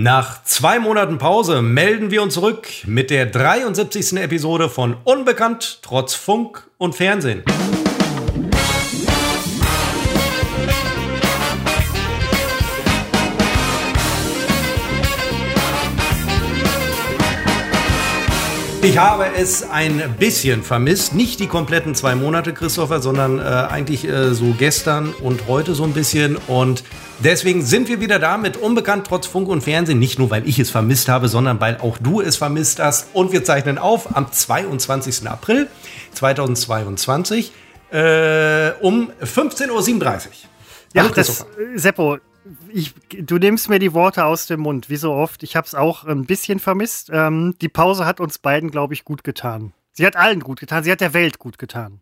Nach zwei Monaten Pause melden wir uns zurück mit der 73. Episode von Unbekannt trotz Funk und Fernsehen. Ich habe es ein bisschen vermisst. Nicht die kompletten zwei Monate, Christopher, sondern äh, eigentlich äh, so gestern und heute so ein bisschen. Und deswegen sind wir wieder da mit Unbekannt trotz Funk und Fernsehen. Nicht nur, weil ich es vermisst habe, sondern weil auch du es vermisst hast. Und wir zeichnen auf am 22. April 2022 äh, um 15.37 Uhr. Ja, das, Seppo, ich, du nimmst mir die Worte aus dem Mund, wie so oft. Ich habe es auch ein bisschen vermisst. Ähm, die Pause hat uns beiden, glaube ich, gut getan. Sie hat allen gut getan. Sie hat der Welt gut getan.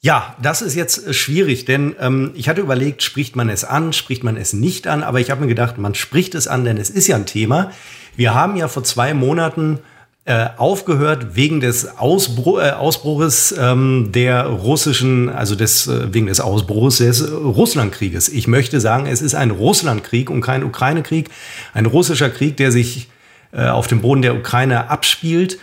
Ja, das ist jetzt äh, schwierig, denn ähm, ich hatte überlegt, spricht man es an, spricht man es nicht an, aber ich habe mir gedacht, man spricht es an, denn es ist ja ein Thema. Wir haben ja vor zwei Monaten äh, aufgehört wegen des Ausbruch, äh, Ausbruches ähm, der russischen, also des, äh, wegen des Ausbruchs des Russlandkrieges. Ich möchte sagen, es ist ein Russlandkrieg und kein Ukraine-Krieg. Ein russischer Krieg, der sich äh, auf dem Boden der Ukraine abspielt.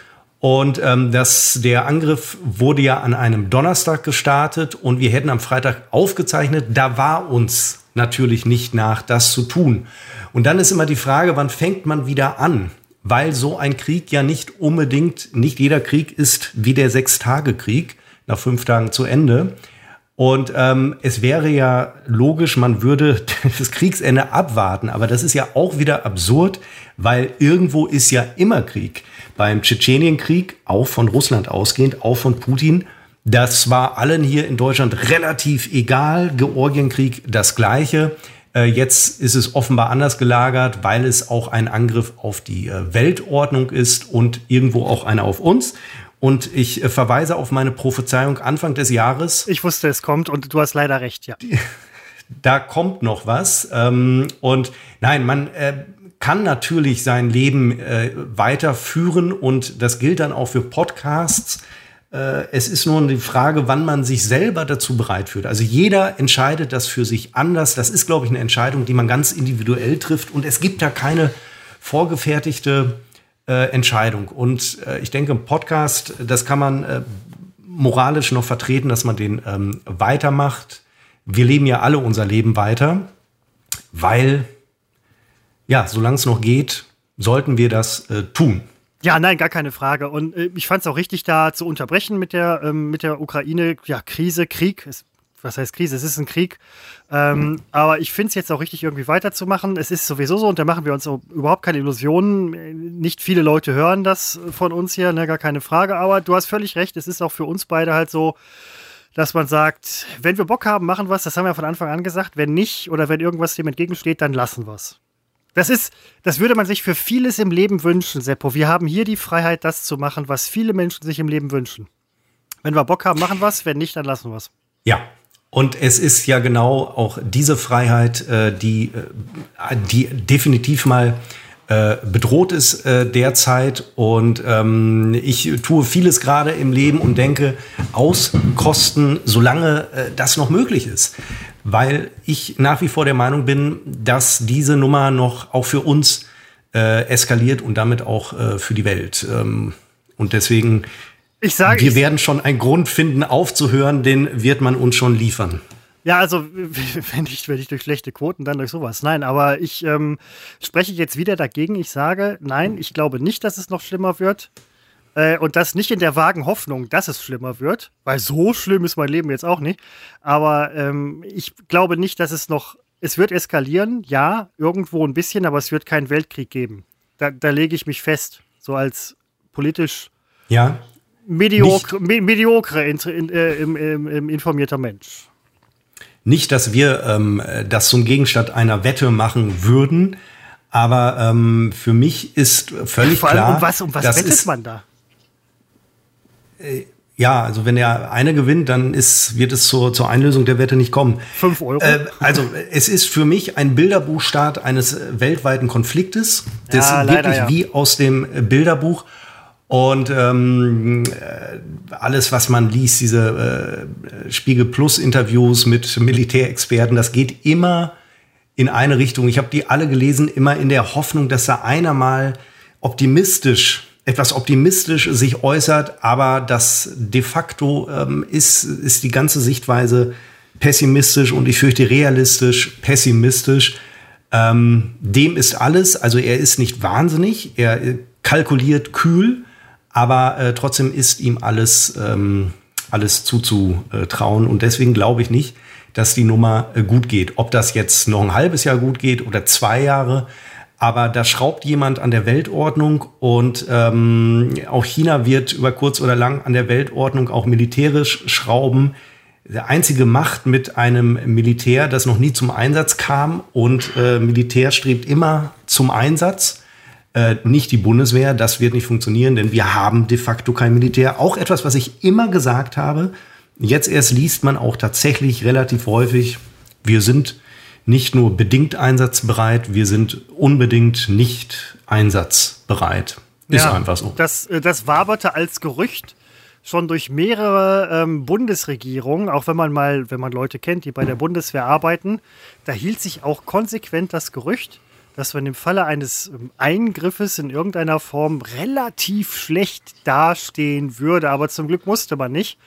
Und ähm, das, der Angriff wurde ja an einem Donnerstag gestartet und wir hätten am Freitag aufgezeichnet. Da war uns natürlich nicht nach, das zu tun. Und dann ist immer die Frage, wann fängt man wieder an? weil so ein Krieg ja nicht unbedingt, nicht jeder Krieg ist wie der Sechstagekrieg nach fünf Tagen zu Ende. Und ähm, es wäre ja logisch, man würde das Kriegsende abwarten, aber das ist ja auch wieder absurd, weil irgendwo ist ja immer Krieg. Beim Tschetschenienkrieg, auch von Russland ausgehend, auch von Putin, das war allen hier in Deutschland relativ egal. Georgienkrieg das gleiche. Äh, jetzt ist es offenbar anders gelagert, weil es auch ein Angriff auf die äh, Weltordnung ist und irgendwo auch einer auf uns. Und ich äh, verweise auf meine Prophezeiung Anfang des Jahres. Ich wusste, es kommt und du hast leider recht, ja. Da kommt noch was. Ähm, und nein, man kann natürlich sein Leben weiterführen und das gilt dann auch für Podcasts. Äh, es ist nur die Frage, wann man sich selber dazu bereit fühlt. Also jeder entscheidet das für sich anders. Das ist, glaube ich, eine Entscheidung, die man ganz individuell trifft. Und es gibt da keine vorgefertigte äh, Entscheidung. Und äh, ich denke, im Podcast, das kann man äh, moralisch noch vertreten, dass man den ähm, weitermacht. Wir leben ja alle unser Leben weiter, weil, ja, solange es noch geht, sollten wir das äh, tun. Ja, nein, gar keine Frage. Und äh, ich fand es auch richtig, da zu unterbrechen mit der, ähm, mit der Ukraine. Ja, Krieg. Es, was heißt Krise? Es ist ein Krieg. Ähm. Aber ich finde es jetzt auch richtig, irgendwie weiterzumachen. Es ist sowieso so, und da machen wir uns überhaupt keine Illusionen. Nicht viele Leute hören das von uns hier, ne, gar keine Frage. Aber du hast völlig recht, es ist auch für uns beide halt so, dass man sagt, wenn wir Bock haben, machen wir es. Das haben wir von Anfang an gesagt. Wenn nicht oder wenn irgendwas dem entgegensteht, dann lassen wir es. Das ist, das würde man sich für vieles im Leben wünschen, Seppo. Wir haben hier die Freiheit, das zu machen, was viele Menschen sich im Leben wünschen. Wenn wir Bock haben, machen wir es. Wenn nicht, dann lassen wir es. Ja. Und es ist ja genau auch diese Freiheit, äh, die, äh, die definitiv mal äh, bedroht ist derzeit. Und ähm, ich tue vieles gerade im Leben und denke, auskosten, solange das noch möglich ist weil ich nach wie vor der Meinung bin, dass diese Nummer noch auch für uns eskaliert und damit auch für die Welt. Ähm, und deswegen, ich sage, wir werden schon einen Grund finden, aufzuhören, den wird man uns schon liefern. Ja, also wenn ich, wenn ich durch schlechte Quoten, dann durch sowas. Nein, aber ich ähm, spreche jetzt wieder dagegen. Ich sage, nein, ich glaube nicht, dass es noch schlimmer wird. Äh, und das nicht in der vagen Hoffnung, dass es schlimmer wird, weil so schlimm ist mein Leben jetzt auch nicht. Aber ähm, ich glaube nicht, dass es noch, es wird eskalieren, ja, irgendwo ein bisschen, aber es wird keinen Weltkrieg geben. Da, da lege ich mich fest, so als politisch ja, mediokre, me, mediokre in, in, äh, im, im, im informierter Mensch. Nicht, dass wir ähm, das zum Gegenstand einer Wette machen würden, aber ähm, für mich ist völlig Vor allem, klar. Um was, um was wettet man da? Äh, ja, also wenn der eine gewinnt, dann ist, wird es zur, zur Einlösung der Wette nicht kommen. Fünf Euro. Äh, also es ist für mich ein Bilderbuchstart eines weltweiten Konfliktes. Das ja, ist wirklich ja. wie aus dem Bilderbuch. Und ähm, äh, alles, was man liest, diese äh, Spiegel Plus Interviews mit Militärexperten, das geht immer in eine Richtung. Ich habe die alle gelesen, immer in der Hoffnung, dass da einer mal optimistisch, etwas optimistisch sich äußert, aber das de facto ähm, ist, ist die ganze Sichtweise pessimistisch und ich fürchte realistisch pessimistisch. Ähm, dem ist alles, also er ist nicht wahnsinnig, er kalkuliert kühl, aber äh, trotzdem ist ihm alles, ähm, alles zuzutrauen und deswegen glaube ich nicht, dass die Nummer äh, gut geht. Ob das jetzt noch ein halbes Jahr gut geht oder zwei Jahre, aber da schraubt jemand an der Weltordnung und ähm, auch China wird über kurz oder lang an der Weltordnung auch militärisch schrauben. Der einzige Macht mit einem Militär, das noch nie zum Einsatz kam und äh, Militär strebt immer zum Einsatz. Äh, nicht die Bundeswehr, das wird nicht funktionieren, denn wir haben de facto kein Militär. Auch etwas, was ich immer gesagt habe, Jetzt erst liest man auch tatsächlich relativ häufig, wir sind nicht nur bedingt einsatzbereit, wir sind unbedingt nicht einsatzbereit. Ist ja, einfach so. Das, äh, das waberte als Gerücht schon durch mehrere ähm, Bundesregierungen, auch wenn man mal, wenn man Leute kennt, die bei der Bundeswehr arbeiten, da hielt sich auch konsequent das Gerücht, dass man im Falle eines ähm, Eingriffes in irgendeiner Form relativ schlecht dastehen würde, aber zum Glück musste man nicht.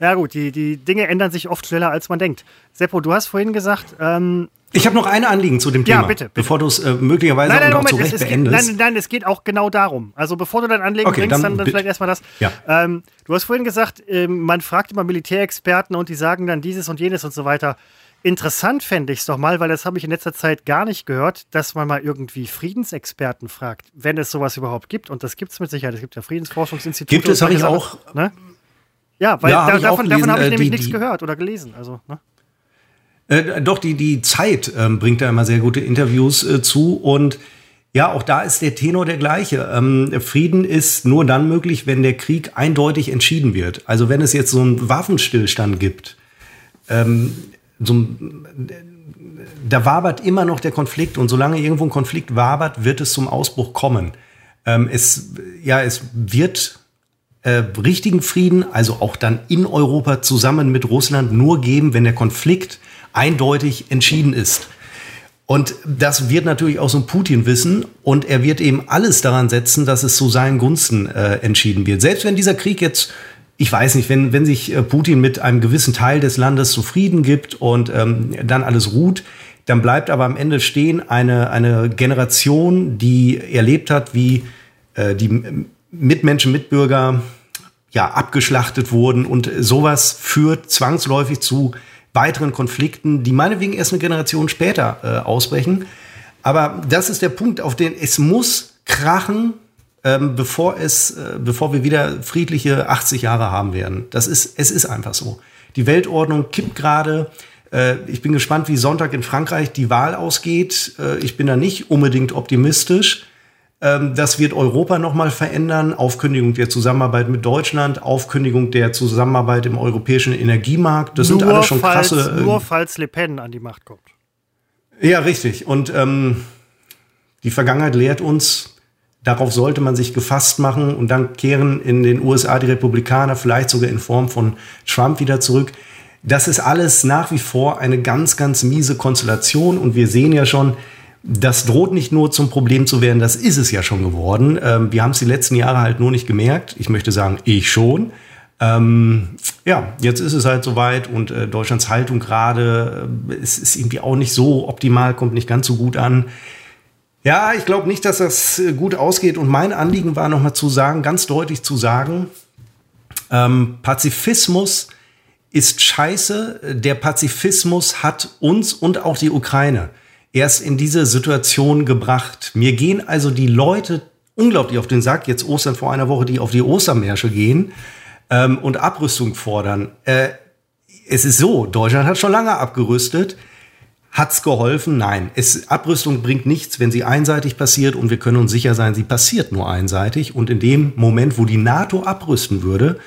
Ja gut, die, die Dinge ändern sich oft schneller, als man denkt. Seppo, du hast vorhin gesagt, ähm, ich habe noch eine Anliegen zu dem Thema, ja, bitte, bitte. bevor du es äh, möglicherweise nein, nein, auch Moment, zu Recht beendest. Geht, nein, nein, es geht auch genau darum. Also bevor du dein Anliegen okay, bringst, dann, dann vielleicht erstmal das. Ja. Ähm, du hast vorhin gesagt, ähm, man fragt immer Militärexperten und die sagen dann dieses und jenes und so weiter. Interessant fände ich es doch mal, weil das habe ich in letzter Zeit gar nicht gehört, dass man mal irgendwie Friedensexperten fragt, wenn es sowas überhaupt gibt. Und das gibt es mit Sicherheit. Es gibt ja Friedensforschungsinstitute. Gibt es, habe ich auch. Ne? Ja, weil ja, da, davon, davon habe ich äh, nämlich die, nichts gehört oder gelesen. Also, ne? Äh, doch, die, die Zeit äh, bringt da immer sehr gute Interviews äh, zu und ja, auch da ist der Tenor der gleiche. Ähm, Frieden ist nur dann möglich, wenn der Krieg eindeutig entschieden wird. Also wenn es jetzt so einen Waffenstillstand gibt, ähm, so da wabert immer noch der Konflikt und solange irgendwo ein Konflikt wabert, wird es zum Ausbruch kommen. Ähm, es, ja, es wird äh, richtigen Frieden, also auch dann in Europa zusammen mit Russland, nur geben, wenn der Konflikt eindeutig entschieden ist. Und das wird natürlich auch so ein Putin wissen und er wird eben alles daran setzen, dass es zu seinen Gunsten äh, entschieden wird. Selbst wenn dieser Krieg jetzt, ich weiß nicht, wenn, wenn sich äh, Putin mit einem gewissen Teil des Landes zufrieden gibt und ähm, dann alles ruht, dann bleibt aber am Ende stehen eine, eine Generation, die erlebt hat, wie äh, die Mitmenschen, Mitbürger ja abgeschlachtet wurden und sowas führt zwangsläufig zu weiteren Konflikten, die meinetwegen erst eine Generation später äh, ausbrechen. Aber das ist der Punkt, auf den es muss krachen, ähm, bevor es, äh, bevor wir wieder friedliche 80 Jahre haben werden. Das ist, es ist einfach so. Die Weltordnung kippt gerade. Äh, ich bin gespannt, wie Sonntag in Frankreich die Wahl ausgeht. Äh, ich bin da nicht unbedingt optimistisch. Ähm, das wird Europa nochmal verändern. Aufkündigung der Zusammenarbeit mit Deutschland, Aufkündigung der Zusammenarbeit im europäischen Energiemarkt. Das nur sind alles schon falls, krasse. Äh, nur falls Le Pen an die Macht kommt. Ja, richtig. Und ähm, die Vergangenheit lehrt uns, darauf sollte man sich gefasst machen und dann kehren in den USA die Republikaner vielleicht sogar in Form von Trump wieder zurück. Das ist alles nach wie vor eine ganz, ganz miese Konstellation und wir sehen ja schon, das droht nicht nur zum Problem zu werden, das ist es ja schon geworden. Ähm, wir haben es die letzten Jahre halt nur nicht gemerkt. Ich möchte sagen, ich schon. Ähm, ja, jetzt ist es halt soweit und äh, Deutschlands Haltung gerade äh, ist, ist irgendwie auch nicht so optimal, kommt nicht ganz so gut an. Ja, ich glaube nicht, dass das äh, gut ausgeht. Und mein Anliegen war nochmal zu sagen, ganz deutlich zu sagen, ähm, Pazifismus ist scheiße. Der Pazifismus hat uns und auch die Ukraine erst in diese Situation gebracht. Mir gehen also die Leute unglaublich auf den Sack, jetzt Ostern vor einer Woche, die auf die Ostermärsche gehen ähm, und Abrüstung fordern. Äh, es ist so, Deutschland hat schon lange abgerüstet. Hat's geholfen? Nein. Es, Abrüstung bringt nichts, wenn sie einseitig passiert und wir können uns sicher sein, sie passiert nur einseitig. Und in dem Moment, wo die NATO abrüsten würde,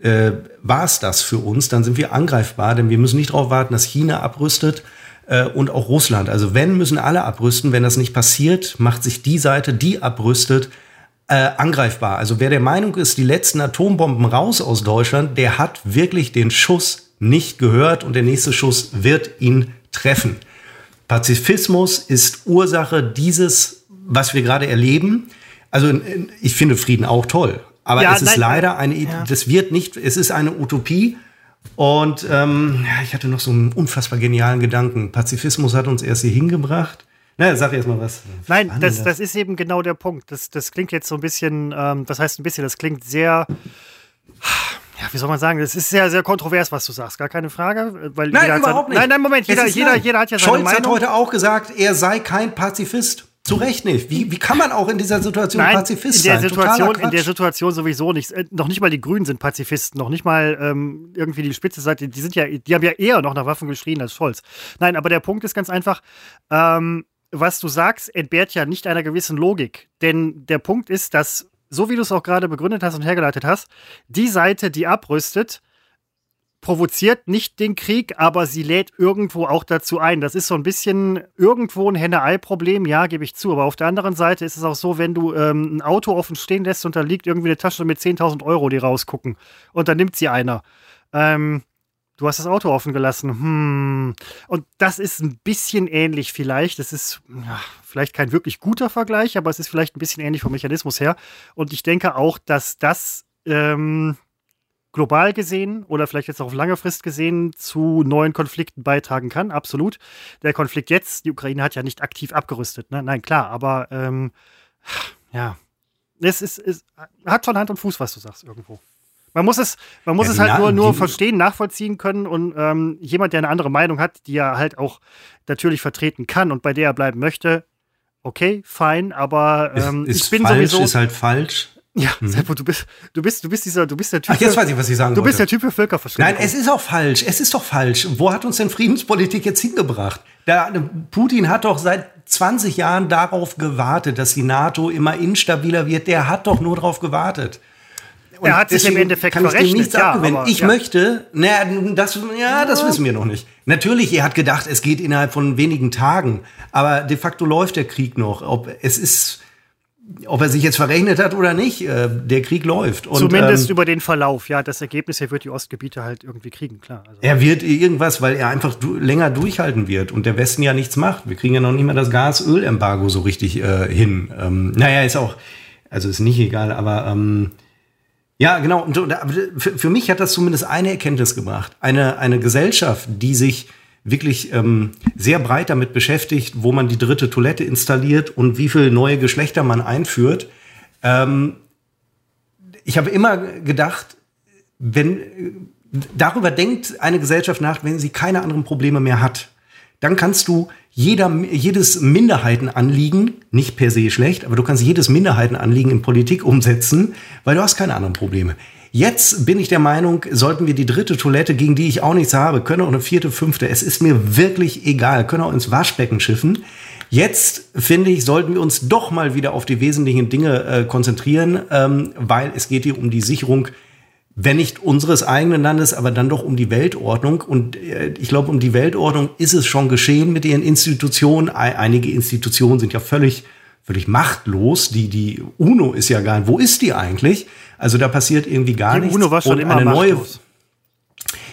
äh, war es das für uns. Dann sind wir angreifbar, denn wir müssen nicht darauf warten, dass China abrüstet äh, und auch Russland. Also wenn, müssen alle abrüsten. Wenn das nicht passiert, macht sich die Seite, die abrüstet, äh, angreifbar. Also wer der Meinung ist, die letzten Atombomben raus aus Deutschland, der hat wirklich den Schuss nicht gehört und der nächste Schuss wird ihn treffen. Pazifismus ist Ursache dieses, was wir gerade erleben. Also ich finde Frieden auch toll, aber ja, es ist nein, leider eine, ja. das wird nicht, es ist eine Utopie. Und ähm, ich hatte noch so einen unfassbar genialen Gedanken. Pazifismus hat uns erst hier hingebracht. Na, sag erst mal was. Nein, das, das ist eben genau der Punkt. Das, das klingt jetzt so ein bisschen, ähm, das heißt ein bisschen, das klingt sehr ja, wie soll man sagen, das ist sehr, sehr kontrovers, was du sagst, gar keine Frage. Weil nein, überhaupt nicht. Nein, nein, Moment, jeder, jeder, jeder hat ja seine Scholz Meinung. hat heute auch gesagt, er sei kein Pazifist. Zu Recht nicht. Wie, wie kann man auch in dieser Situation Nein, Pazifist in der sein? Situation, in der Situation sowieso nicht. Äh, noch nicht mal die Grünen sind Pazifisten, noch nicht mal ähm, irgendwie die Spitze Seite. Die sind ja, die haben ja eher noch nach Waffen geschrien als Scholz. Nein, aber der Punkt ist ganz einfach. Ähm, was du sagst, entbehrt ja nicht einer gewissen Logik. Denn der Punkt ist, dass so wie du es auch gerade begründet hast und hergeleitet hast, die Seite, die abrüstet, provoziert nicht den Krieg, aber sie lädt irgendwo auch dazu ein. Das ist so ein bisschen irgendwo ein Henne-Ei-Problem, ja, gebe ich zu. Aber auf der anderen Seite ist es auch so, wenn du ähm, ein Auto offen stehen lässt und da liegt irgendwie eine Tasche mit 10.000 Euro, die rausgucken und dann nimmt sie einer. Ähm, du hast das Auto offen gelassen. Hm. Und das ist ein bisschen ähnlich vielleicht. Das ist ja, vielleicht kein wirklich guter Vergleich, aber es ist vielleicht ein bisschen ähnlich vom Mechanismus her. Und ich denke auch, dass das ähm, global gesehen oder vielleicht jetzt auch auf lange Frist gesehen zu neuen Konflikten beitragen kann. Absolut. Der Konflikt jetzt, die Ukraine hat ja nicht aktiv abgerüstet. Ne? Nein, klar, aber ähm, ja, es, ist, es hat schon Hand und Fuß, was du sagst irgendwo. Man muss es, man muss ja, es halt nur, nur verstehen, nachvollziehen können und ähm, jemand, der eine andere Meinung hat, die er halt auch natürlich vertreten kann und bei der er bleiben möchte, okay, fein, aber ähm, ist, ist ich bin falsch, sowieso. Ist halt falsch. Ja, mhm. Seppo, du bist, du bist, du bist dieser, du bist der Typ. Ach, jetzt weiß ich, was ich sagen Du wollte. bist der Typ für Völkerverschwörung. Nein, es ist auch falsch. Es ist doch falsch. Wo hat uns denn Friedenspolitik jetzt hingebracht? Der, Putin hat doch seit 20 Jahren darauf gewartet, dass die NATO immer instabiler wird. Der hat doch nur darauf gewartet. Und er hat sich im Endeffekt kann verrechnet. Ich nichts ja, aber, ich ja. möchte, naja, das, ja, das wissen wir noch nicht. Natürlich, er hat gedacht, es geht innerhalb von wenigen Tagen, aber de facto läuft der Krieg noch. Ob es ist, ob er sich jetzt verrechnet hat oder nicht, äh, der Krieg läuft. Und, Zumindest ähm, über den Verlauf, ja. Das Ergebnis, er wird die Ostgebiete halt irgendwie kriegen, klar. Also. Er wird irgendwas, weil er einfach du länger durchhalten wird und der Westen ja nichts macht. Wir kriegen ja noch nicht mal das Gas-Öl-Embargo so richtig äh, hin. Ähm, naja, ist auch, also ist nicht egal, aber ähm, ja, genau. Und für, mich hat das zumindest eine Erkenntnis gebracht. Eine, eine Gesellschaft, die sich wirklich ähm, sehr breit damit beschäftigt, wo man die dritte Toilette installiert und wie viele neue Geschlechter man einführt. Ähm, ich habe immer gedacht, wenn darüber denkt eine Gesellschaft nach, wenn sie keine anderen Probleme mehr hat, dann kannst du jeder, jedes Minderheitenanliegen, nicht per se schlecht, aber du kannst jedes Minderheitenanliegen in Politik umsetzen, weil du hast keine anderen Probleme. Jetzt bin ich der Meinung, sollten wir die dritte Toilette, gegen die ich auch nichts habe, können auch eine vierte, fünfte, es ist mir wirklich egal, können auch ins Waschbecken schiffen. Jetzt, finde ich, sollten wir uns doch mal wieder auf die wesentlichen Dinge äh, konzentrieren, ähm, weil es geht hier um die Sicherung wenn nicht unseres eigenen Landes, aber dann doch um die Weltordnung. Und äh, ich glaube, um die Weltordnung ist es schon geschehen mit ihren Institutionen. Einige Institutionen sind ja völlig, völlig machtlos. Die, die UNO ist ja gar nicht, wo ist die eigentlich? Also da passiert irgendwie gar die nichts. Die UNO war schon immer eine machtlos. neue.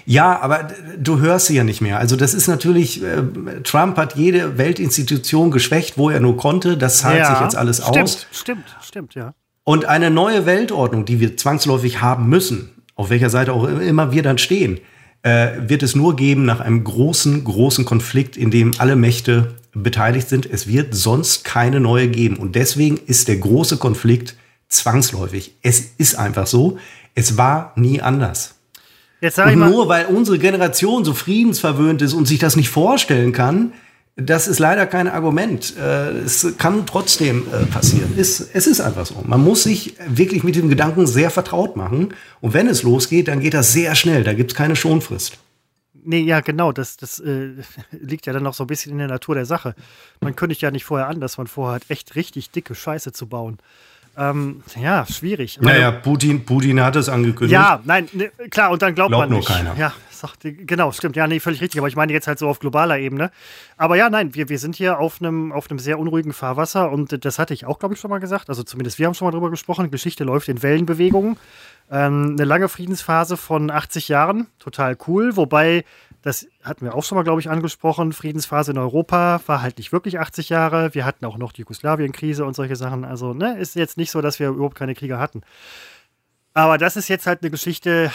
Ja, aber du hörst sie ja nicht mehr. Also das ist natürlich, äh, Trump hat jede Weltinstitution geschwächt, wo er nur konnte. Das zahlt ja, sich jetzt alles stimmt, aus. Stimmt, stimmt, ja. Und eine neue Weltordnung, die wir zwangsläufig haben müssen, auf welcher Seite auch immer wir dann stehen, äh, wird es nur geben nach einem großen, großen Konflikt, in dem alle Mächte beteiligt sind. Es wird sonst keine neue geben. Und deswegen ist der große Konflikt zwangsläufig. Es ist einfach so. Es war nie anders. Jetzt sag ich und nur weil unsere Generation so friedensverwöhnt ist und sich das nicht vorstellen kann, das ist leider kein Argument. Äh, es kann trotzdem äh, passieren. Es, ist einfach so. Man muss sich wirklich mit dem Gedanken sehr vertraut machen. Und wenn es losgeht, dann geht das sehr schnell. Da gibt es keine Schonfrist. Nee, ja, genau. Das, das äh, liegt ja dann noch so ein bisschen in der Natur der Sache. Man kündigt ja nicht vorher an, dass man vorhat, echt richtig dicke Scheiße zu bauen. Ähm, ja, schwierig. Naja, Putin, Putin hat es angekündigt. Ja, nein, ne, klar, und dann glaubt, glaubt man nicht. Nur keiner. Ja, sagt, genau, stimmt. Ja, nee, völlig richtig. Aber ich meine jetzt halt so auf globaler Ebene. Aber ja, nein, wir, wir sind hier auf einem auf sehr unruhigen Fahrwasser und das hatte ich auch, glaube ich, schon mal gesagt. Also zumindest wir haben schon mal drüber gesprochen. Geschichte läuft in Wellenbewegungen. Ähm, eine lange Friedensphase von 80 Jahren, total cool. Wobei Das hatten wir auch schon mal, glaube ich, angesprochen. Friedensphase in Europa war halt nicht wirklich 80 Jahre. Wir hatten auch noch die Jugoslawien-Krise und solche Sachen. Also, ne, ist jetzt nicht so, dass wir überhaupt keine Kriege hatten. Aber das ist jetzt halt eine Geschichte,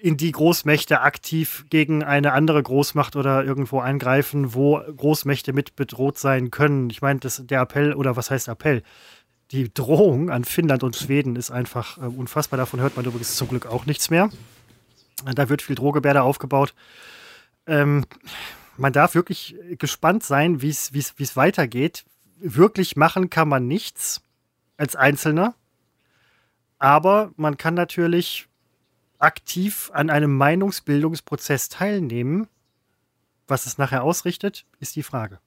in die Großmächte aktiv gegen eine andere Großmacht oder irgendwo eingreifen, wo Großmächte mit bedroht sein können. Ich meine, der Appell, oder was heißt Appell? Die Drohung an Finnland und Schweden ist einfach äh, unfassbar. Davon hört man übrigens zum Glück auch nichts mehr. Da wird viel Drohgebärde aufgebaut. Ähm, man darf wirklich gespannt sein, wie es weitergeht. Wirklich machen kann man nichts als Einzelner. Aber man kann natürlich aktiv an einem Meinungsbildungsprozess teilnehmen. Was es nachher ausrichtet, ist die Frage.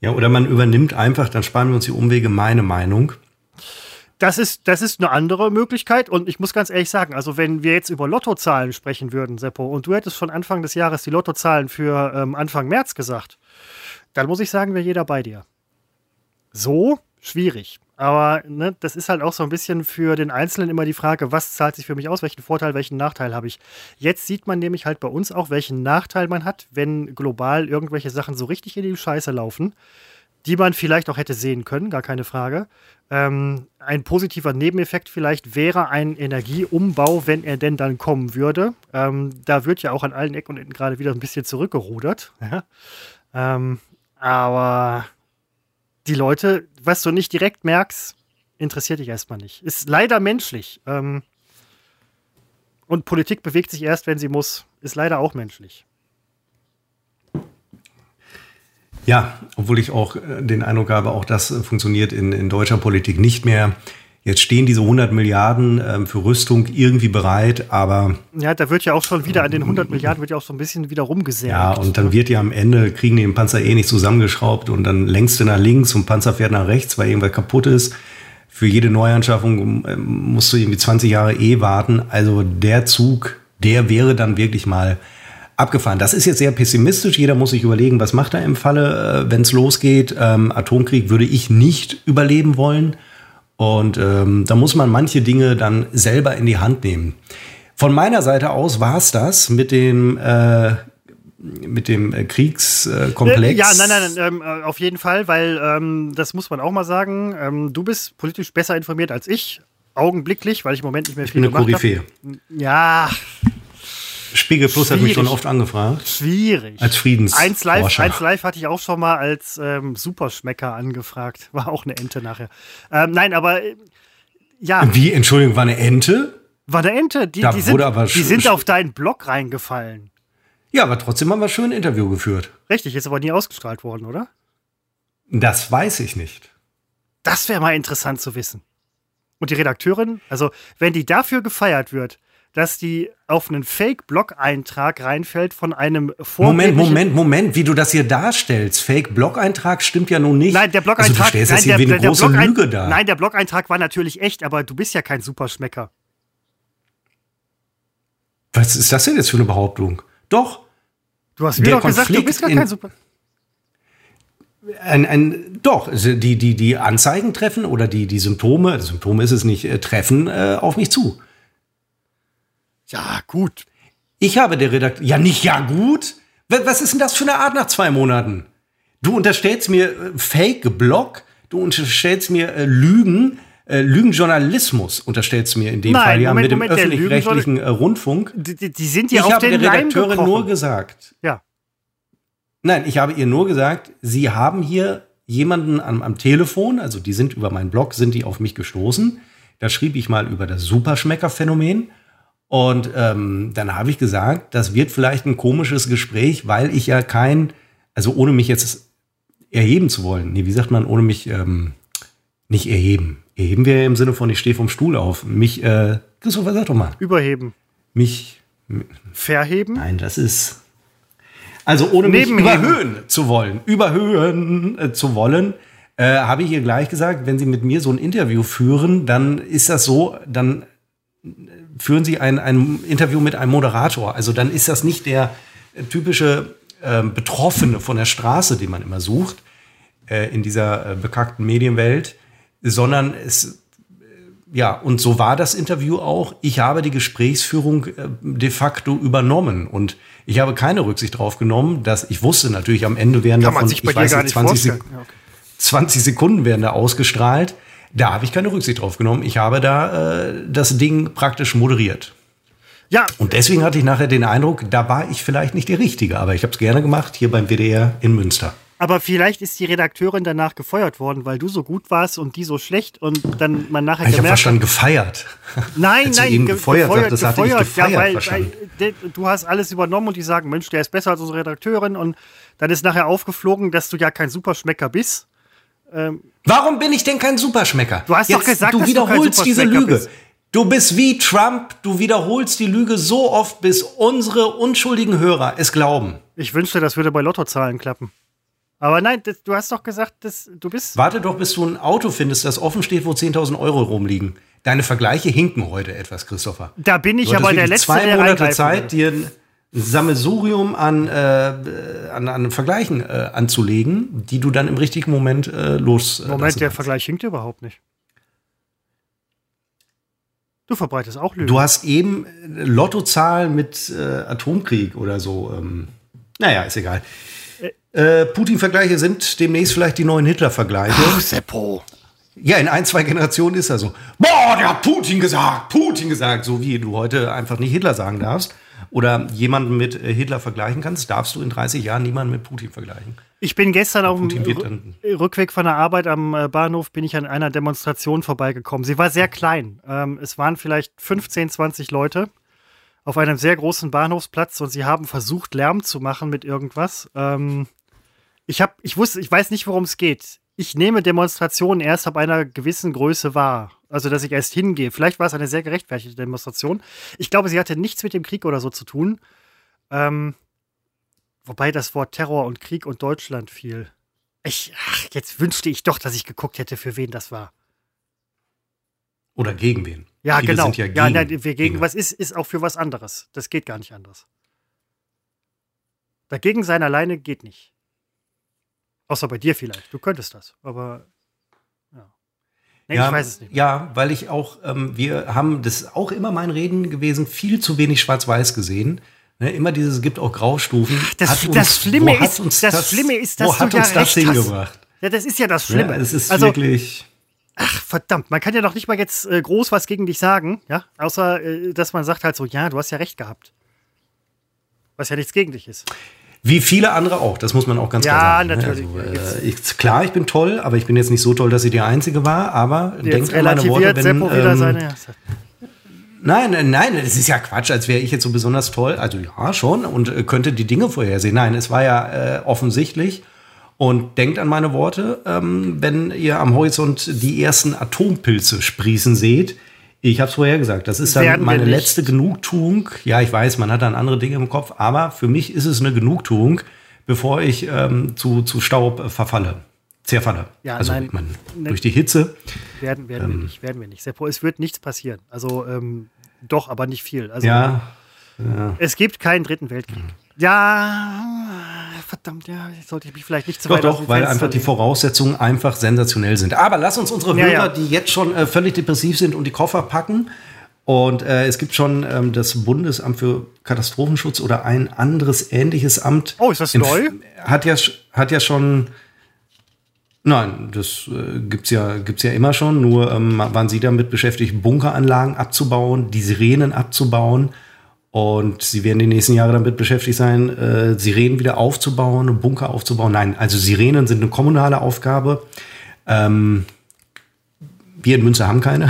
Ja, oder man übernimmt einfach, dann sparen wir uns die Umwege, meine Meinung. Das ist, das ist eine andere Möglichkeit und ich muss ganz ehrlich sagen, also wenn wir jetzt über Lottozahlen sprechen würden, Seppo, und du hättest schon Anfang des Jahres die Lottozahlen für ähm, Anfang März gesagt, dann muss ich sagen, wäre jeder bei dir. So schwierig. Aber ne, das ist halt auch so ein bisschen für den Einzelnen immer die Frage, was zahlt sich für mich aus, welchen Vorteil, welchen Nachteil habe ich. Jetzt sieht man nämlich halt bei uns auch, welchen Nachteil man hat, wenn global irgendwelche Sachen so richtig in die Scheiße laufen, die man vielleicht auch hätte sehen können, gar keine Frage. Ähm, ein positiver Nebeneffekt vielleicht wäre ein Energieumbau, wenn er denn dann kommen würde. Ähm, da wird ja auch an allen Ecken und Enden gerade wieder ein bisschen zurückgerudert. Ähm, aber die Leute, was du nicht direkt merkst, interessiert dich erstmal nicht. Ist leider menschlich. Ähm, und Politik bewegt sich erst, wenn sie muss. Ist leider auch menschlich. Ja, obwohl ich auch äh, den Eindruck habe, auch das äh, funktioniert in, in deutscher Politik nicht mehr. Jetzt stehen diese 100 Milliarden ähm, für Rüstung irgendwie bereit, aber. Ja, da wird ja auch schon wieder an den 100 Milliarden wird ja auch so ein bisschen wieder rumgesägt. Ja, und dann wird ja am Ende, kriegen die den Panzer eh nicht zusammengeschraubt und dann längst du nach links und Panzer fährt nach rechts, weil irgendwas kaputt ist. Für jede Neuanschaffung ähm, musst du irgendwie 20 Jahre eh warten. Also der Zug, der wäre dann wirklich mal abgefahren. Das ist jetzt sehr pessimistisch. Jeder muss sich überlegen, was macht er im Falle, äh, wenn es losgeht. Ähm, Atomkrieg würde ich nicht überleben wollen. Und ähm, da muss man manche Dinge dann selber in die Hand nehmen. Von meiner Seite aus war es das mit dem äh, mit dem äh, Kriegskomplex. Ja, nein, nein, nein ähm, äh, auf jeden Fall, weil ähm, das muss man auch mal sagen. Ähm, du bist politisch besser informiert als ich, augenblicklich, weil ich im Moment nicht mehr viel ich bin eine Koryphäe. Ja, Spiegel Plus Schwierig. hat mich schon oft angefragt. Schwierig. Als Friedens. Eins live, eins live hatte ich auch schon mal als ähm, Superschmecker angefragt. War auch eine Ente nachher. Ähm, nein, aber äh, ja. Wie, Entschuldigung, war eine Ente? War eine Ente. Die, die sind, die sind auf deinen Blog reingefallen. Ja, aber trotzdem haben wir schön ein Interview geführt. Richtig, ist aber nie ausgestrahlt worden, oder? Das weiß ich nicht. Das wäre mal interessant zu wissen. Und die Redakteurin, also wenn die dafür gefeiert wird, dass die auf einen Fake-Blog-Eintrag reinfällt von einem Moment, Moment, Moment, wie du das hier darstellst. Fake-Blog-Eintrag stimmt ja nun nicht. Nein, der Blog-Eintrag also, nein, der, der, der große Lüge da. Nein, der Blog-Eintrag war natürlich echt, aber du bist ja kein Superschmecker. Was ist das denn jetzt für eine Behauptung? Doch. Du hast mir doch gesagt, du bist gar kein Super. Ein, ein, doch, also die, die, die Anzeigen treffen oder die, die Symptome, Symptome ist es nicht, äh, treffen äh, auf mich zu. Ja, gut. Ich habe der Redakteur. Ja, nicht ja gut? Was ist denn das für eine Art nach zwei Monaten? Du unterstellst mir äh, Fake-Blog, du unterstellst mir äh, Lügen, äh, Lügenjournalismus unterstellst mir in dem Nein, Fall ja Moment, mit dem öffentlich-rechtlichen Rundfunk. Die, die, sind ja ich auf habe den der Redakteurin nur gesagt. Ja. Nein, ich habe ihr nur gesagt, sie haben hier jemanden am, am Telefon, also die sind über meinen Blog, sind die auf mich gestoßen. Da schrieb ich mal über das Superschmecker-Phänomen. Und ähm, dann habe ich gesagt, das wird vielleicht ein komisches Gespräch, weil ich ja kein, also ohne mich jetzt erheben zu wollen, nee, wie sagt man, ohne mich ähm, nicht erheben. Erheben wir im Sinne von, ich stehe vom Stuhl auf. Mich, äh, Christopher, sag doch mal. Überheben. Mich. Verheben? Nein, das ist. Also ohne mich überhöhen zu wollen, überhöhen äh, zu wollen, äh, habe ich ihr gleich gesagt, wenn Sie mit mir so ein Interview führen, dann ist das so, dann führen Sie ein, ein Interview mit einem Moderator. Also dann ist das nicht der typische äh, Betroffene von der Straße, den man immer sucht äh, in dieser äh, bekackten Medienwelt, sondern es, äh, ja, und so war das Interview auch. Ich habe die Gesprächsführung äh, de facto übernommen und ich habe keine Rücksicht darauf genommen, dass ich wusste natürlich am Ende werden Kann davon, ich weiß nicht, nicht 20, Sek. Ja, okay. 20 Sekunden werden da ausgestrahlt. Da habe ich keine Rücksicht drauf genommen. Ich habe da äh, das Ding praktisch moderiert. ja, Und deswegen hatte ich nachher den Eindruck, da war ich vielleicht nicht die Richtige, aber ich habe es gerne gemacht hier beim WDR in Münster. aber vielleicht ist die Redakteurin danach gefeuert worden, weil du so gut warst und die so schlecht und dann man nachher Ich habe verstanden, gefeiert. Nein, nein, eben ge- gefeuert sagtest, hatte ich gefeiert ja, weil, weil de- du hast alles übernommen und die sagen, Mensch, der ist besser als unsere Redakteurin und dann ist nachher aufgeflogen, dass du ja kein Superschmecker bist. Warum bin ich denn kein Superschmecker? Du hast doch gesagt, du dass du wiederholst diese Lüge. bist. Du bist wie Trump, du wiederholst die Lüge so oft, bis unsere unschuldigen Hörer es glauben. Ich wünschte, das würde bei Lottozahlen klappen. Aber nein, das, du hast doch gesagt, dass du bist. Warte doch, bis du ein Auto findest, das offen steht, wo 10.000 Euro rumliegen. Deine Vergleiche hinken heute etwas, Christopher. Da bin ich aber der Letzte, zwei der Monate eingreifen Zeit, dir Sammelsurium an, äh, an, an Vergleichen äh, anzulegen, die du dann im richtigen Moment äh, los. äh, Moment, der kannst. Vergleich hinkt überhaupt nicht. Du verbreitest auch Lügen. Du hast eben äh, Lottozahlen mit äh, Atomkrieg oder so. Ähm, naja, ist egal. Äh, Putin-Vergleiche sind demnächst vielleicht die neuen Hitler-Vergleiche. Ach, Seppo. Ja, in ein, zwei Generationen ist er so. Boah, der hat Putin gesagt, Putin gesagt. So wie du heute einfach nicht Hitler sagen darfst oder jemanden mit äh, Hitler vergleichen kannst, darfst du in 30 Jahren niemanden mit Putin vergleichen. Ich bin gestern auf dem Rückweg von der Arbeit am äh, Bahnhof bin ich an einer Demonstration vorbeigekommen. Sie war sehr klein. Ähm, es waren vielleicht 15, 20 Leute auf einem sehr großen Bahnhofsplatz und sie haben versucht, Lärm zu machen mit irgendwas. Ähm, ich habe, ich wusste, ich weiß nicht, worum es geht. Ich nehme Demonstrationen erst ab einer gewissen Größe wahr. Also, dass ich erst hingehe. Vielleicht war es eine sehr gerechtfertigte Demonstration. Ich glaube, sie hatte nichts mit dem Krieg oder so zu tun. Ähm, wobei das Wort Terror und Krieg und Deutschland fiel. Ich, ach, jetzt wünschte ich doch, dass ich geguckt hätte, für wen das war. Oder gegen wen? Ja, Viele genau. Sind ja, ja, gegen nein, wir gegen Dinge. was ist, ist auch für was anderes. Das geht gar nicht anders. Dagegen sein alleine geht nicht. Außer bei dir vielleicht. Du könntest das, aber ja. Nee, ja, ich weiß es nicht. Ja, weil ich auch, ähm, wir haben, das ist auch immer mein Reden gewesen, viel zu wenig Schwarz-Weiß gesehen. Ne, immer dieses, es gibt auch Graustufen. Das, Hat das uns- Schlimme wo hat ist, uns das, Schlimme ist, dass wo du hat ja uns das recht hast. hingebracht? Ja, das ist ja das Schlimme. Ja, es ist also, wirklich. ach, verdammt, man kann ja doch nicht mal jetzt äh, groß was gegen dich sagen, ja, außer, äh, dass man sagt halt so, ja, du hast ja recht gehabt. Was ja nichts gegen dich ist. Wie viele andere auch, das muss man auch ganz Ja, klar sagen. ne? natürlich. Also, äh, ich, klar, ich bin toll, aber ich bin jetzt nicht so toll, dass ich die Einzige war. Aber Jetzt denkt an meine Worte, wenn, Seppo wieder ähm, seine. Nein, nein, nein, das ist ja Quatsch, als wäre ich jetzt so besonders toll. Also ja, schon und äh, könnte die Dinge vorhersehen. Nein, es war ja äh, offensichtlich. Und denkt an meine Worte, ähm, wenn ihr am Horizont die ersten Atompilze sprießen seht. Ich habe es vorher gesagt, das ist dann meine letzte Genugtuung. Ja, ich weiß, man hat dann andere Dinge im Kopf, aber für mich ist es eine Genugtuung, bevor ich ähm, zu, zu Staub äh, verfalle, zerfalle. Ja, also nein, man, nein. durch die Hitze. Werden, werden Ähm. wir nicht, werden wir nicht. Seppo, es wird nichts passieren. Also, ähm, doch, aber nicht viel. Also, Ja, es gibt keinen dritten Weltkrieg. Ja, verdammt, ja, jetzt sollte ich mich vielleicht nicht zu Doch, weit doch, weil einfach die. Voraussetzungen einfach sensationell sind. Aber lass uns unsere Ja, Hörer, ja. die jetzt schon äh, völlig depressiv sind und die Koffer packen. Und äh, es gibt schon ähm, das Bundesamt für Katastrophenschutz oder ein anderes ähnliches Amt. Oh, ist das neu? Hat ja, hat ja schon. Nein, das äh, gibt's ja, gibt's ja immer schon. Nur ähm, waren sie damit beschäftigt, Bunkeranlagen abzubauen, die Sirenen abzubauen. Und sie werden die nächsten Jahre damit beschäftigt sein, äh, Sirenen wieder aufzubauen, Bunker aufzubauen. Nein, also Sirenen sind eine kommunale Aufgabe. Ähm, wir in Münster haben keine.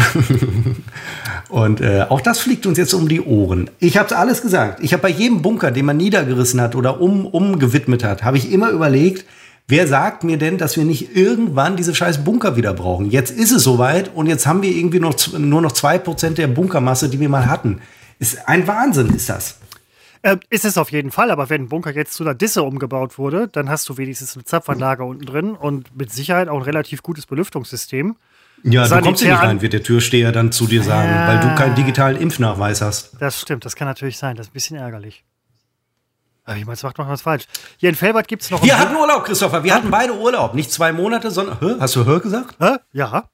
Und äh, auch das fliegt uns jetzt um die Ohren. Ich habe es alles gesagt. Ich habe bei jedem Bunker, den man niedergerissen hat oder um, umgewidmet hat, habe ich immer überlegt, wer sagt mir denn, dass wir nicht irgendwann diese scheiß Bunker wieder brauchen? Jetzt ist es soweit und jetzt haben wir irgendwie noch, nur noch zwei Prozent der Bunkermasse, die wir mal hatten. Ist ein Wahnsinn, ist das. Äh, ist es auf jeden Fall, aber wenn ein Bunker jetzt zu einer Disse umgebaut wurde, dann hast du wenigstens eine Zapfanlage unten drin und mit Sicherheit auch ein relativ gutes Belüftungssystem. Ja, du kommst hier nicht Sanitär- rein, wird der Türsteher dann zu dir sagen, Ja. weil du keinen digitalen Impfnachweis hast. Das stimmt, das kann natürlich sein. Das ist ein bisschen ärgerlich. Aber ich meine, es macht noch was falsch. Hier in Felbert gibt es noch. Wir hatten Urlaub, Christopher. Wir hatten beide Urlaub. Nicht zwei Monate, sondern. Hä? Hast du Hör gesagt? Hä? Ja.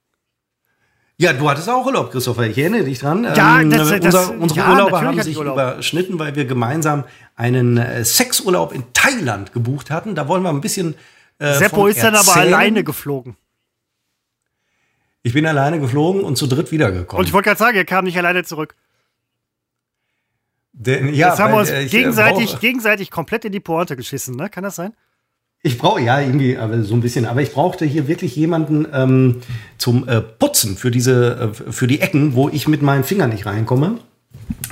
Ja, du hattest auch Urlaub, Christopher. Ich erinnere dich dran. Ja, ähm, das, das, unser, unsere ja, Urlaube haben sich Urlaub. überschnitten, weil wir gemeinsam einen äh, Sexurlaub in Thailand gebucht hatten. Da wollen wir ein bisschen. Äh, Seppo ist dann aber erzählen. alleine geflogen. Ich bin alleine geflogen und zu dritt wiedergekommen. Und ich wollte gerade sagen, er kam nicht alleine zurück. Denn, ja, Jetzt haben wir uns äh, äh, gegenseitig, gegenseitig komplett in die Pointe geschissen, ne? Kann das sein? Ich brauche ja irgendwie, aber so ein bisschen. Aber ich brauchte hier wirklich jemanden ähm, zum äh, Putzen für diese, äh, für die Ecken, wo ich mit meinen Fingern nicht reinkomme.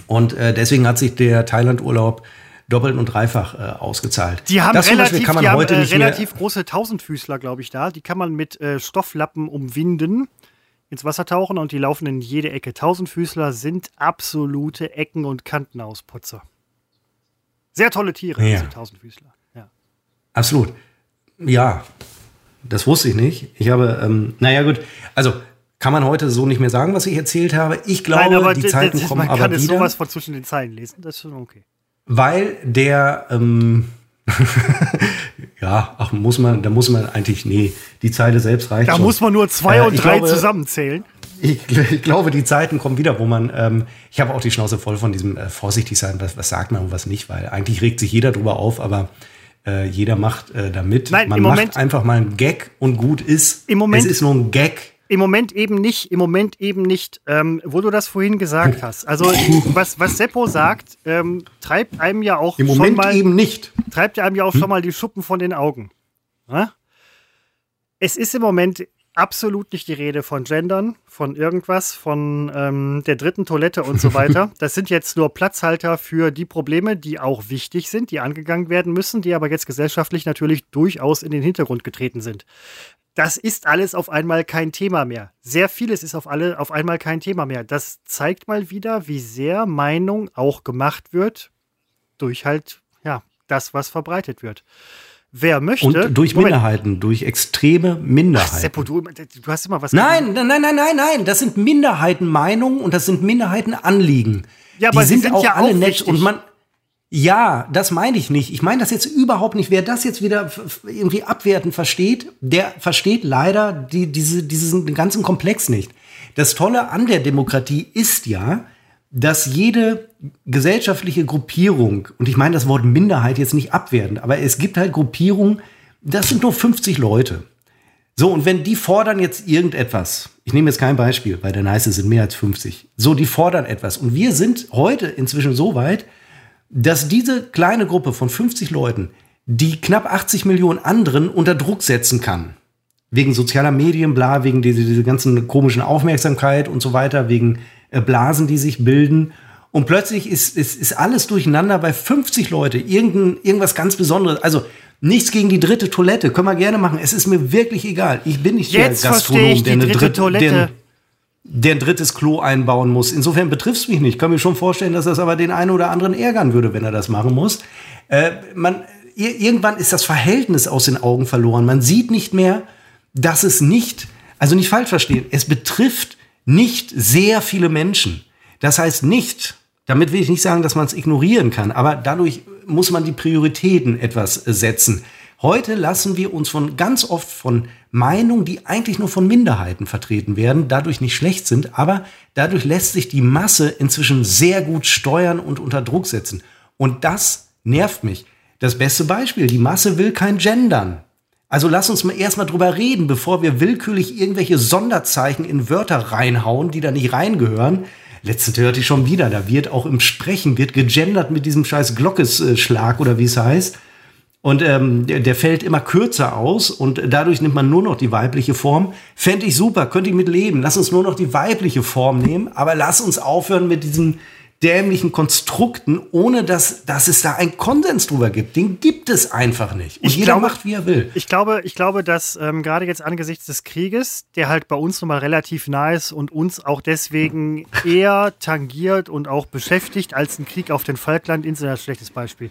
Und äh, deswegen hat sich der Thailand-Urlaub doppelt und dreifach äh, ausgezahlt. Die haben das relativ, kann man die haben, heute äh, nicht relativ große Tausendfüßler, glaube ich, da. Die kann man mit äh, Stofflappen umwinden, ins Wasser tauchen und die laufen in jede Ecke. Tausendfüßler sind absolute Ecken- und Kantenausputzer. Sehr tolle Tiere, Ja. diese Tausendfüßler. Absolut. Ja, das wusste ich nicht. Ich habe, ähm, naja gut, also kann man heute so nicht mehr sagen, was ich erzählt habe. Ich glaube, die d- Zeiten das- kommen man kann aber wieder. sowas von zwischen den Zeilen lesen. Das ist schon okay. Weil der, ähm, ja, ach, muss man, da muss man eigentlich, nee, die Zeile selbst reicht Da schon. muss man nur zwei Äh, und drei glaube- zusammenzählen. Ich, ich glaube, die Zeiten kommen wieder, wo man, ähm, ich habe auch die Schnauze voll von diesem äh, vorsichtig sein, was, was sagt man und was nicht, weil eigentlich regt sich jeder drüber auf, aber äh, jeder macht äh, damit. Nein, man im macht Moment- einfach mal einen Gag und gut ist. Im Moment- es ist nur ein Gag. Im Moment eben nicht, im Moment eben nicht, ähm, wo du das vorhin gesagt hast. Also was, was Seppo sagt, ähm, treibt einem ja auch Im schon Moment mal, eben nicht. treibt einem ja auch schon mal die Schuppen von den Augen. Ja? Es ist im Moment absolut nicht die Rede von Gendern, von irgendwas, von ähm, der dritten Toilette und so weiter. Das sind jetzt nur Platzhalter für die Probleme, die auch wichtig sind, die angegangen werden müssen, die aber jetzt gesellschaftlich natürlich durchaus in den Hintergrund getreten sind. Das ist alles auf einmal kein Thema mehr. Sehr vieles ist auf, alle, auf einmal kein Thema mehr. Das zeigt mal wieder, wie sehr Meinung auch gemacht wird durch halt, ja, das, was verbreitet wird. Wer möchte. Und durch Moment. Minderheiten, durch extreme Minderheiten. Seppo, du, du hast immer was. Nein, nein, nein, nein, nein, nein. Das sind Minderheitenmeinungen und das sind Minderheitenanliegen. Ja, aber die sind, sind auch ja alle auch nett und man. Ja, das meine ich nicht. Ich meine das jetzt überhaupt nicht. Wer das jetzt wieder irgendwie abwertend versteht, der versteht leider die, diese, diesen ganzen Komplex nicht. Das Tolle an der Demokratie ist ja, dass jede gesellschaftliche Gruppierung, und ich meine das Wort Minderheit jetzt nicht abwertend, aber es gibt halt Gruppierungen, das sind nur 50 Leute. So, und wenn die fordern jetzt irgendetwas, ich nehme jetzt kein Beispiel, weil der Nice sind mehr als 50. So, die fordern etwas. Und wir sind heute inzwischen so weit, dass diese kleine Gruppe von 50 Leuten die knapp 80 Millionen anderen unter Druck setzen kann. Wegen sozialer Medien, bla, wegen diese, diese ganzen komischen Aufmerksamkeit und so weiter, wegen Blasen, die sich bilden. Und plötzlich ist, ist, ist alles durcheinander bei 50 Leute, irgendein, irgendwas ganz Besonderes. Also nichts gegen die dritte Toilette, können wir gerne machen. Es ist mir wirklich egal. Ich bin nicht Jetzt der Gastronom, ich der eine dritte dritte Toilette. Der, der ein drittes Klo einbauen muss. Insofern betrifft es mich nicht. Ich kann mir schon vorstellen, dass das aber den einen oder anderen ärgern würde, wenn er das machen muss. Äh, man, ir- irgendwann ist das Verhältnis aus den Augen verloren. Man sieht nicht mehr, dass es nicht, also nicht falsch verstehen, es betrifft nicht sehr viele Menschen. Das heißt nicht, damit will ich nicht sagen, dass man es ignorieren kann, aber dadurch muss man die Prioritäten etwas äh, setzen. Heute lassen wir uns von ganz oft von Meinungen, die eigentlich nur von Minderheiten vertreten werden, dadurch nicht schlecht sind, aber dadurch lässt sich die Masse inzwischen sehr gut steuern und unter Druck setzen. Und das nervt mich. Das beste Beispiel, die Masse will kein Gendern. Also lass uns mal erstmal drüber reden, bevor wir willkürlich irgendwelche Sonderzeichen in Wörter reinhauen, die da nicht reingehören. Letztens hörte ich schon wieder, da wird auch im Sprechen wird gegendert mit diesem scheiß Glockesschlag oder wie es heißt. Und ähm, der, fällt immer kürzer aus und dadurch nimmt man nur noch die weibliche Form. Fände ich super, könnte ich mit leben. Lass uns nur noch die weibliche Form nehmen, aber lass uns aufhören mit diesen dämlichen Konstrukten, ohne dass, dass es da einen Konsens drüber gibt. Den gibt es einfach nicht. Und Ich jeder glaube- macht, wie er will. Ich glaube, ich glaube, dass ähm, gerade jetzt angesichts des Krieges, der halt bei uns nun mal relativ nah ist und uns auch deswegen eher tangiert und auch beschäftigt als ein Krieg auf den Falklandinseln, ein schlechtes Beispiel.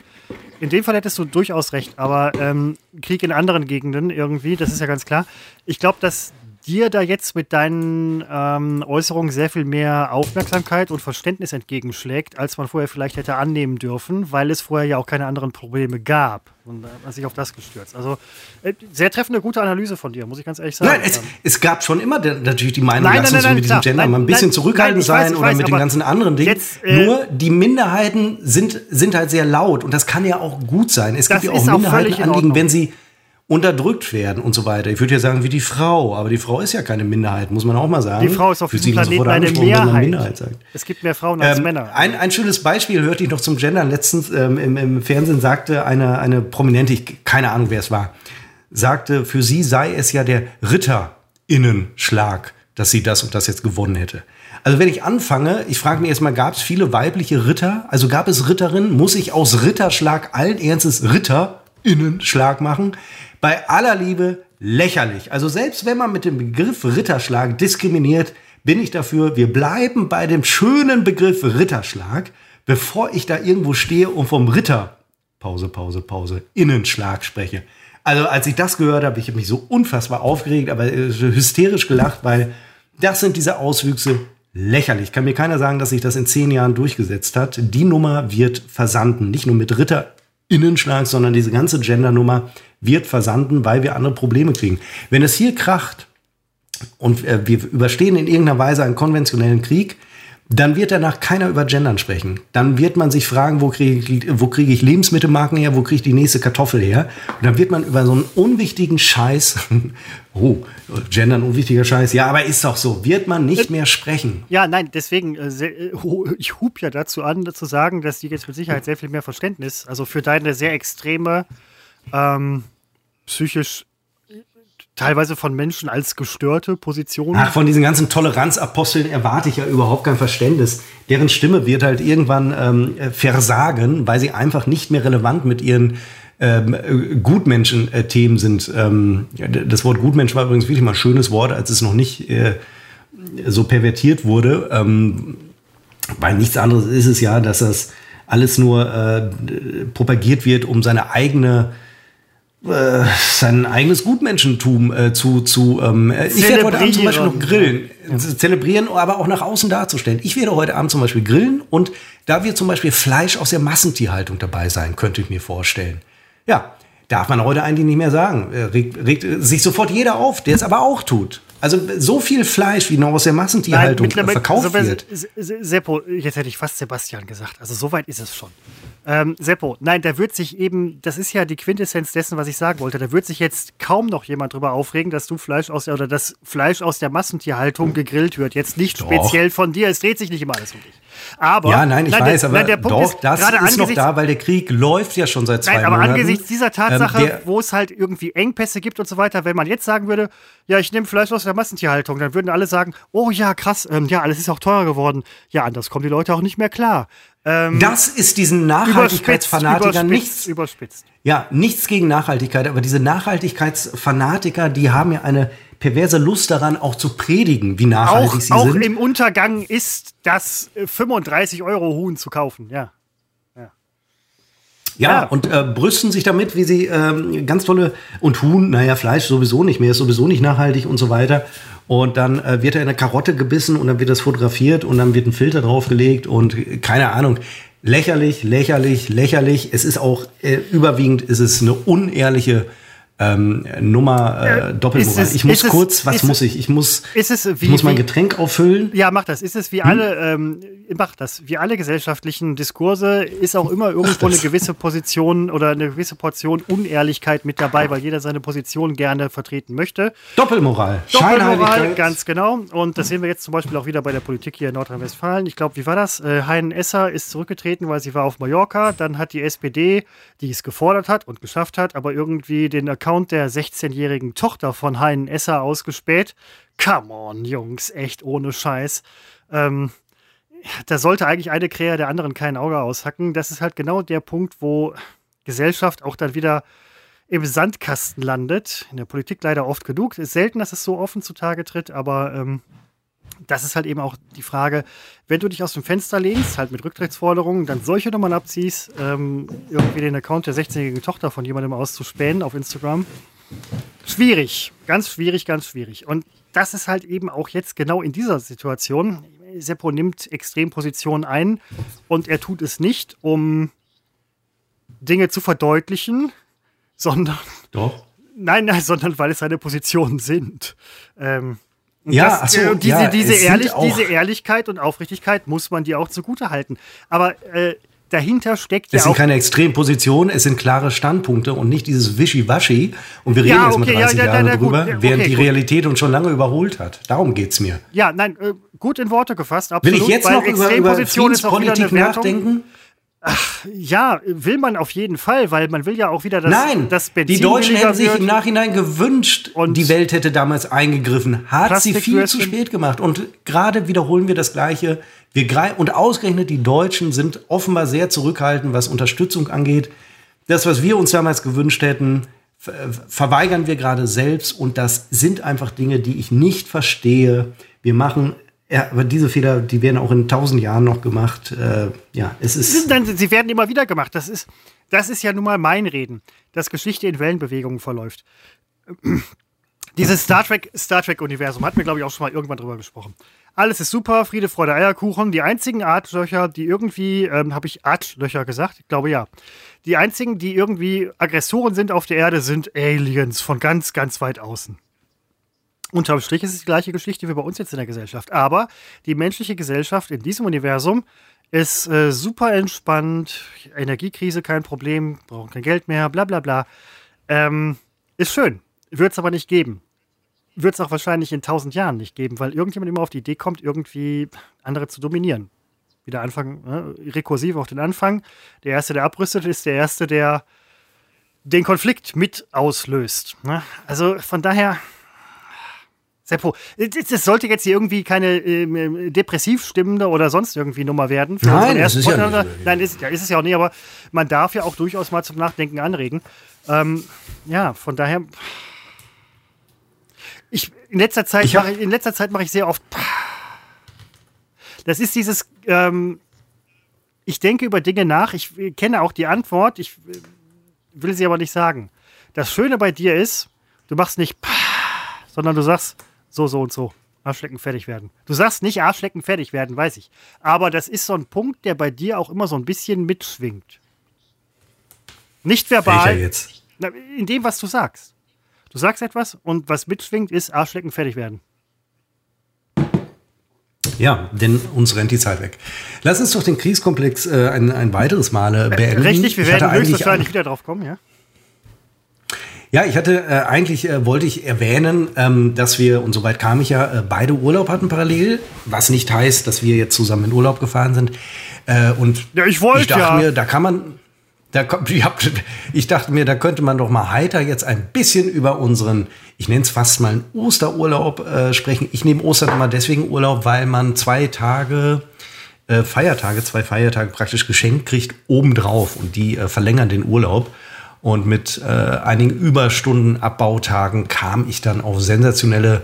In dem Fall hättest du durchaus recht, aber ähm, Krieg in anderen Gegenden irgendwie, das ist ja ganz klar. Ich glaube, dass dir da jetzt mit deinen ähm, Äußerungen sehr viel mehr Aufmerksamkeit und Verständnis entgegenschlägt, als man vorher vielleicht hätte annehmen dürfen, weil es vorher ja auch keine anderen Probleme gab. Und äh, hat sich auf das gestürzt. Also äh, sehr treffende, gute Analyse von dir, muss ich ganz ehrlich sagen. Nein, es, es gab schon immer natürlich die Meinung, nein, dass nein, nein, mit diesem Gender mal ein bisschen zurückhaltend sein weiß, oder weiß, mit den ganzen anderen Dingen. Jetzt, äh, Nur die Minderheiten sind, sind halt sehr laut und das kann ja auch gut sein. Es gibt ja auch Minderheitenanliegen, wenn sie unterdrückt werden und so weiter. Ich würde ja sagen, wie die Frau, aber die Frau ist ja keine Minderheit, muss man auch mal sagen. Die Frau ist auf diesem Planeten eine Mehrheit. Minderheit Es gibt mehr Frauen als ähm, Männer. Ein, ein schönes Beispiel hörte ich noch zum Gendern. Letztens ähm, im, im, Fernsehen sagte eine, eine Prominente, ich, keine Ahnung, wer es war, sagte, für sie sei es ja der Ritterinnenschlag, dass sie das und das jetzt gewonnen hätte. Also wenn ich anfange, ich frage mich erstmal, gab es viele weibliche Ritter? Also gab es Ritterinnen? Muss ich aus Ritterschlag allen Ernstes Ritterinnenschlag machen? Bei aller Liebe lächerlich. Also selbst wenn man mit dem Begriff Ritterschlag diskriminiert, bin ich dafür, wir bleiben bei dem schönen Begriff Ritterschlag, bevor ich da irgendwo stehe und vom Ritter, Pause, Pause, Pause, Innenschlag spreche. Also als ich das gehört habe, ich habe mich so unfassbar aufgeregt, aber hysterisch gelacht, weil das sind diese Auswüchse lächerlich. Kann mir keiner sagen, dass sich das in zehn Jahren durchgesetzt hat. Die Nummer wird versanden, nicht nur mit Ritterinnenschlag, sondern diese ganze Gendernummer wird versanden, weil wir andere Probleme kriegen. Wenn es hier kracht und äh, wir überstehen in irgendeiner Weise einen konventionellen Krieg, dann wird danach keiner über Gendern sprechen. Dann wird man sich fragen, wo kriege ich, wo kriege ich Lebensmittelmarken her, wo kriege ich die nächste Kartoffel her? Und dann wird man über so einen unwichtigen Scheiß, oh, Gendern unwichtiger Scheiß, ja, aber ist doch so, wird man nicht mehr sprechen. Ja, nein, deswegen, äh, äh ich hub ja dazu an, zu sagen, dass die jetzt mit Sicherheit sehr viel mehr Verständnis, also für deine sehr extreme ähm, psychisch teilweise von Menschen als gestörte Position. Ach, von diesen ganzen Toleranzaposteln erwarte ich ja überhaupt kein Verständnis. Deren Stimme wird halt irgendwann ähm, versagen, weil sie einfach nicht mehr relevant mit ihren ähm, Gutmenschen-Themen sind. Ähm, das Wort Gutmensch war übrigens wirklich mal ein schönes Wort, als es noch nicht äh, so pervertiert wurde. Ähm, weil nichts anderes ist es ja, dass das alles nur äh, propagiert wird, um seine eigene äh, sein eigenes Gutmenschentum äh, zu, zu ähm, äh, ich werde heute Abend zum Beispiel noch grillen, ja. zelebrieren, aber auch nach außen darzustellen. Ich werde heute Abend zum Beispiel grillen und da wird zum Beispiel Fleisch aus der Massentierhaltung dabei sein, könnte ich mir vorstellen. Ja, darf man heute eigentlich nicht mehr sagen. Äh, regt, regt sich sofort jeder auf, der es aber auch tut. Also so viel Fleisch, wie noch aus der Massentierhaltung Nein, verkauft wird. Seppo, jetzt hätte ich fast Sebastian gesagt. Also so weit ist es schon. Ähm, Seppo, nein, da wird sich eben, das ist ja die Quintessenz dessen, was ich sagen wollte, da wird sich jetzt kaum noch jemand drüber aufregen, dass du Fleisch aus der, oder das Fleisch aus der Massentierhaltung gegrillt wird. Jetzt nicht Doch. speziell von dir, es dreht sich nicht immer alles um dich. Aber, ja, nein, ich nein, weiß, der, aber nein, der Punkt doch, ist, das ist noch da, weil der Krieg läuft ja schon seit zwei nein, aber Monaten. angesichts dieser Tatsache, ähm, wo es halt irgendwie Engpässe gibt und so weiter, wenn man jetzt sagen würde, ja, ich nehme Fleisch aus der Massentierhaltung, dann würden alle sagen, oh ja, krass, ähm, ja, alles ist auch teurer geworden. Ja, anders kommen die Leute auch nicht mehr klar. Ähm, das ist diesen Nachhaltigkeitsfanatikern nichts. Überspitzt. Ja, nichts gegen Nachhaltigkeit, aber diese Nachhaltigkeitsfanatiker, die haben ja eine perverse Lust daran, auch zu predigen, wie nachhaltig auch, sie auch sind. Auch im Untergang ist das 35 Euro Huhn zu kaufen, ja. Ja, ja, und äh, brüsten sich damit, wie sie ähm, ganz tolle und Huhn, naja, Fleisch sowieso nicht mehr, ist sowieso nicht nachhaltig und so weiter. Und dann äh, wird er in eine Karotte gebissen und dann wird das fotografiert und dann wird ein Filter draufgelegt und äh, keine Ahnung. Lächerlich, lächerlich, lächerlich. Es ist auch äh, überwiegend ist es eine unehrliche ähm, Nummer äh, Doppelmoral. Es, ich muss kurz, was muss ich? Ich muss, es, wie, ich muss mein Getränk auffüllen. Ja, mach das. Ist es wie hm? alle, ähm, mach das. Wie alle gesellschaftlichen Diskurse ist auch immer irgendwo eine gewisse Position oder eine gewisse Portion Unehrlichkeit mit dabei, weil jeder seine Position gerne vertreten möchte. Doppelmoral. Doppelmoral, ganz genau. Und das sehen wir jetzt zum Beispiel auch wieder bei der Politik hier in Nordrhein-Westfalen. Ich glaube, wie war das? Äh, Heinen Esser ist zurückgetreten, weil sie war auf Mallorca. Dann hat die SPD, die es gefordert hat und geschafft hat, aber irgendwie den Account Account der 16-jährigen Tochter von Heinen Esser ausgespäht. Come on, Jungs, echt ohne Scheiß. Ähm, da sollte eigentlich eine Krähe der anderen kein Auge aushacken. Das ist halt genau der Punkt, wo Gesellschaft auch dann wieder im Sandkasten landet. In der Politik leider oft genug. Ist selten, dass es so offen zutage tritt, aber ähm, das ist halt eben auch die Frage, wenn du dich aus dem Fenster lehnst, halt mit Rücktrittsforderungen, dann solche Nummern abziehst, ähm, irgendwie den Account der 16-jährigen Tochter von jemandem auszuspähen auf Instagram, schwierig, ganz schwierig, ganz schwierig. Und das ist halt eben auch jetzt genau in dieser Situation. Seppo nimmt Extrempositionen ein und er tut es nicht, um Dinge zu verdeutlichen, sondern. Doch. Nein, nein, sondern weil es seine Positionen sind. Ähm, ja, das, so, diese, ja, diese, Ehrlich, diese Ehrlichkeit und Aufrichtigkeit muss man dir auch zugute halten. Aber äh, dahinter steckt ja. Es sind keine Extrempositionen, es sind klare Standpunkte und nicht dieses Wischiwaschi. Und wir reden ja, okay, jetzt mal 30 ja, Jahre drüber, gut, während okay, die Realität uns schon lange überholt hat. Darum geht es mir. Ja, nein, äh, gut in Worte gefasst. Absolut, Will ich jetzt noch über, über Friedenspolitik nachdenken? Ach, ja, will man auf jeden Fall, weil man will ja auch wieder, dass Nein, das Benzin die Deutschen hätten sich im Nachhinein gewünscht, und die Welt hätte damals eingegriffen. Hat sie viel zu spät gemacht. Und gerade wiederholen wir das Gleiche. Wir und ausgerechnet die Deutschen sind offenbar sehr zurückhaltend, was Unterstützung angeht. Das, was wir uns damals gewünscht hätten, verweigern wir gerade selbst. Und das sind einfach Dinge, die ich nicht verstehe. Wir machen ja, aber diese Fehler, die werden auch in tausend Jahren noch gemacht. Äh, ja, es ist. Sie werden immer wieder gemacht. Das ist, das ist ja nun mal mein Reden, dass Geschichte in Wellenbewegungen verläuft. Dieses Star Trek, Star Trek-Universum hatten wir, glaube ich, auch schon mal irgendwann drüber gesprochen. Alles ist super, Friede, Freude, Eierkuchen. Die einzigen Artlöcher, die irgendwie, ähm, habe ich Artlöcher gesagt? Ich glaube ja. Die einzigen, die irgendwie Aggressoren sind auf der Erde, sind Aliens von ganz, ganz weit außen. Unterm Strich ist es die gleiche Geschichte wie bei uns jetzt in der Gesellschaft. Aber die menschliche Gesellschaft in diesem Universum ist äh, super entspannt, Energiekrise kein Problem, brauchen kein Geld mehr, bla bla bla. Ähm, ist schön, wird es aber nicht geben. Wird es auch wahrscheinlich in tausend Jahren nicht geben, weil irgendjemand immer auf die Idee kommt, irgendwie andere zu dominieren. Wieder anfangen, ne? rekursiv auf den Anfang. Der Erste, der abrüstet, ist der Erste, der den Konflikt mit auslöst. Ne? Also von daher, Seppo, das sollte jetzt hier irgendwie keine äh, depressiv stimmende oder sonst irgendwie Nummer werden. Nein, das ist ja nicht. Nein, ist, ja, ist es ja auch nicht, aber man darf ja auch durchaus mal zum Nachdenken anregen. Ähm, ja, von daher. Ich, in letzter Zeit mache ich, in letzter Zeit mache ich sehr oft. Das ist dieses. Ähm, ich denke über Dinge nach. Ich kenne auch die Antwort. Ich will sie aber nicht sagen. Das Schöne bei dir ist, du machst nicht, sondern du sagst so, so und so. Arschlecken fertig werden. Du sagst nicht Arschlecken fertig werden, weiß ich. Aber das ist so ein Punkt, der bei dir auch immer so ein bisschen mitschwingt. Nicht verbal. Welcher jetzt? In dem, was du sagst. Du sagst etwas und was mitschwingt, ist Arschlecken fertig werden. Ja, denn uns rennt die Zeit weg. Lass uns doch den Kriegskomplex äh, ein, ein weiteres Mal beenden. Richtig, wir werden höchstwahrscheinlich wieder drauf kommen, ja. Ja, ich hatte äh, eigentlich äh, wollte ich erwähnen, ähm, dass wir und soweit kam ich ja äh, beide Urlaub hatten parallel, was nicht heißt, dass wir jetzt zusammen in Urlaub gefahren sind. Äh, und ja, ich wollte ich dachte ja. mir, da kann man da, ich dachte mir, da könnte man doch mal heiter jetzt ein bisschen über unseren, ich nenne es fast mal einen Osterurlaub äh, sprechen. Ich nehme Ostern immer deswegen Urlaub, weil man zwei Tage äh, Feiertage, zwei Feiertage praktisch geschenkt kriegt obendrauf und die verlängern den Urlaub. Und mit äh, einigen Überstunden Abbautagen kam ich dann auf sensationelle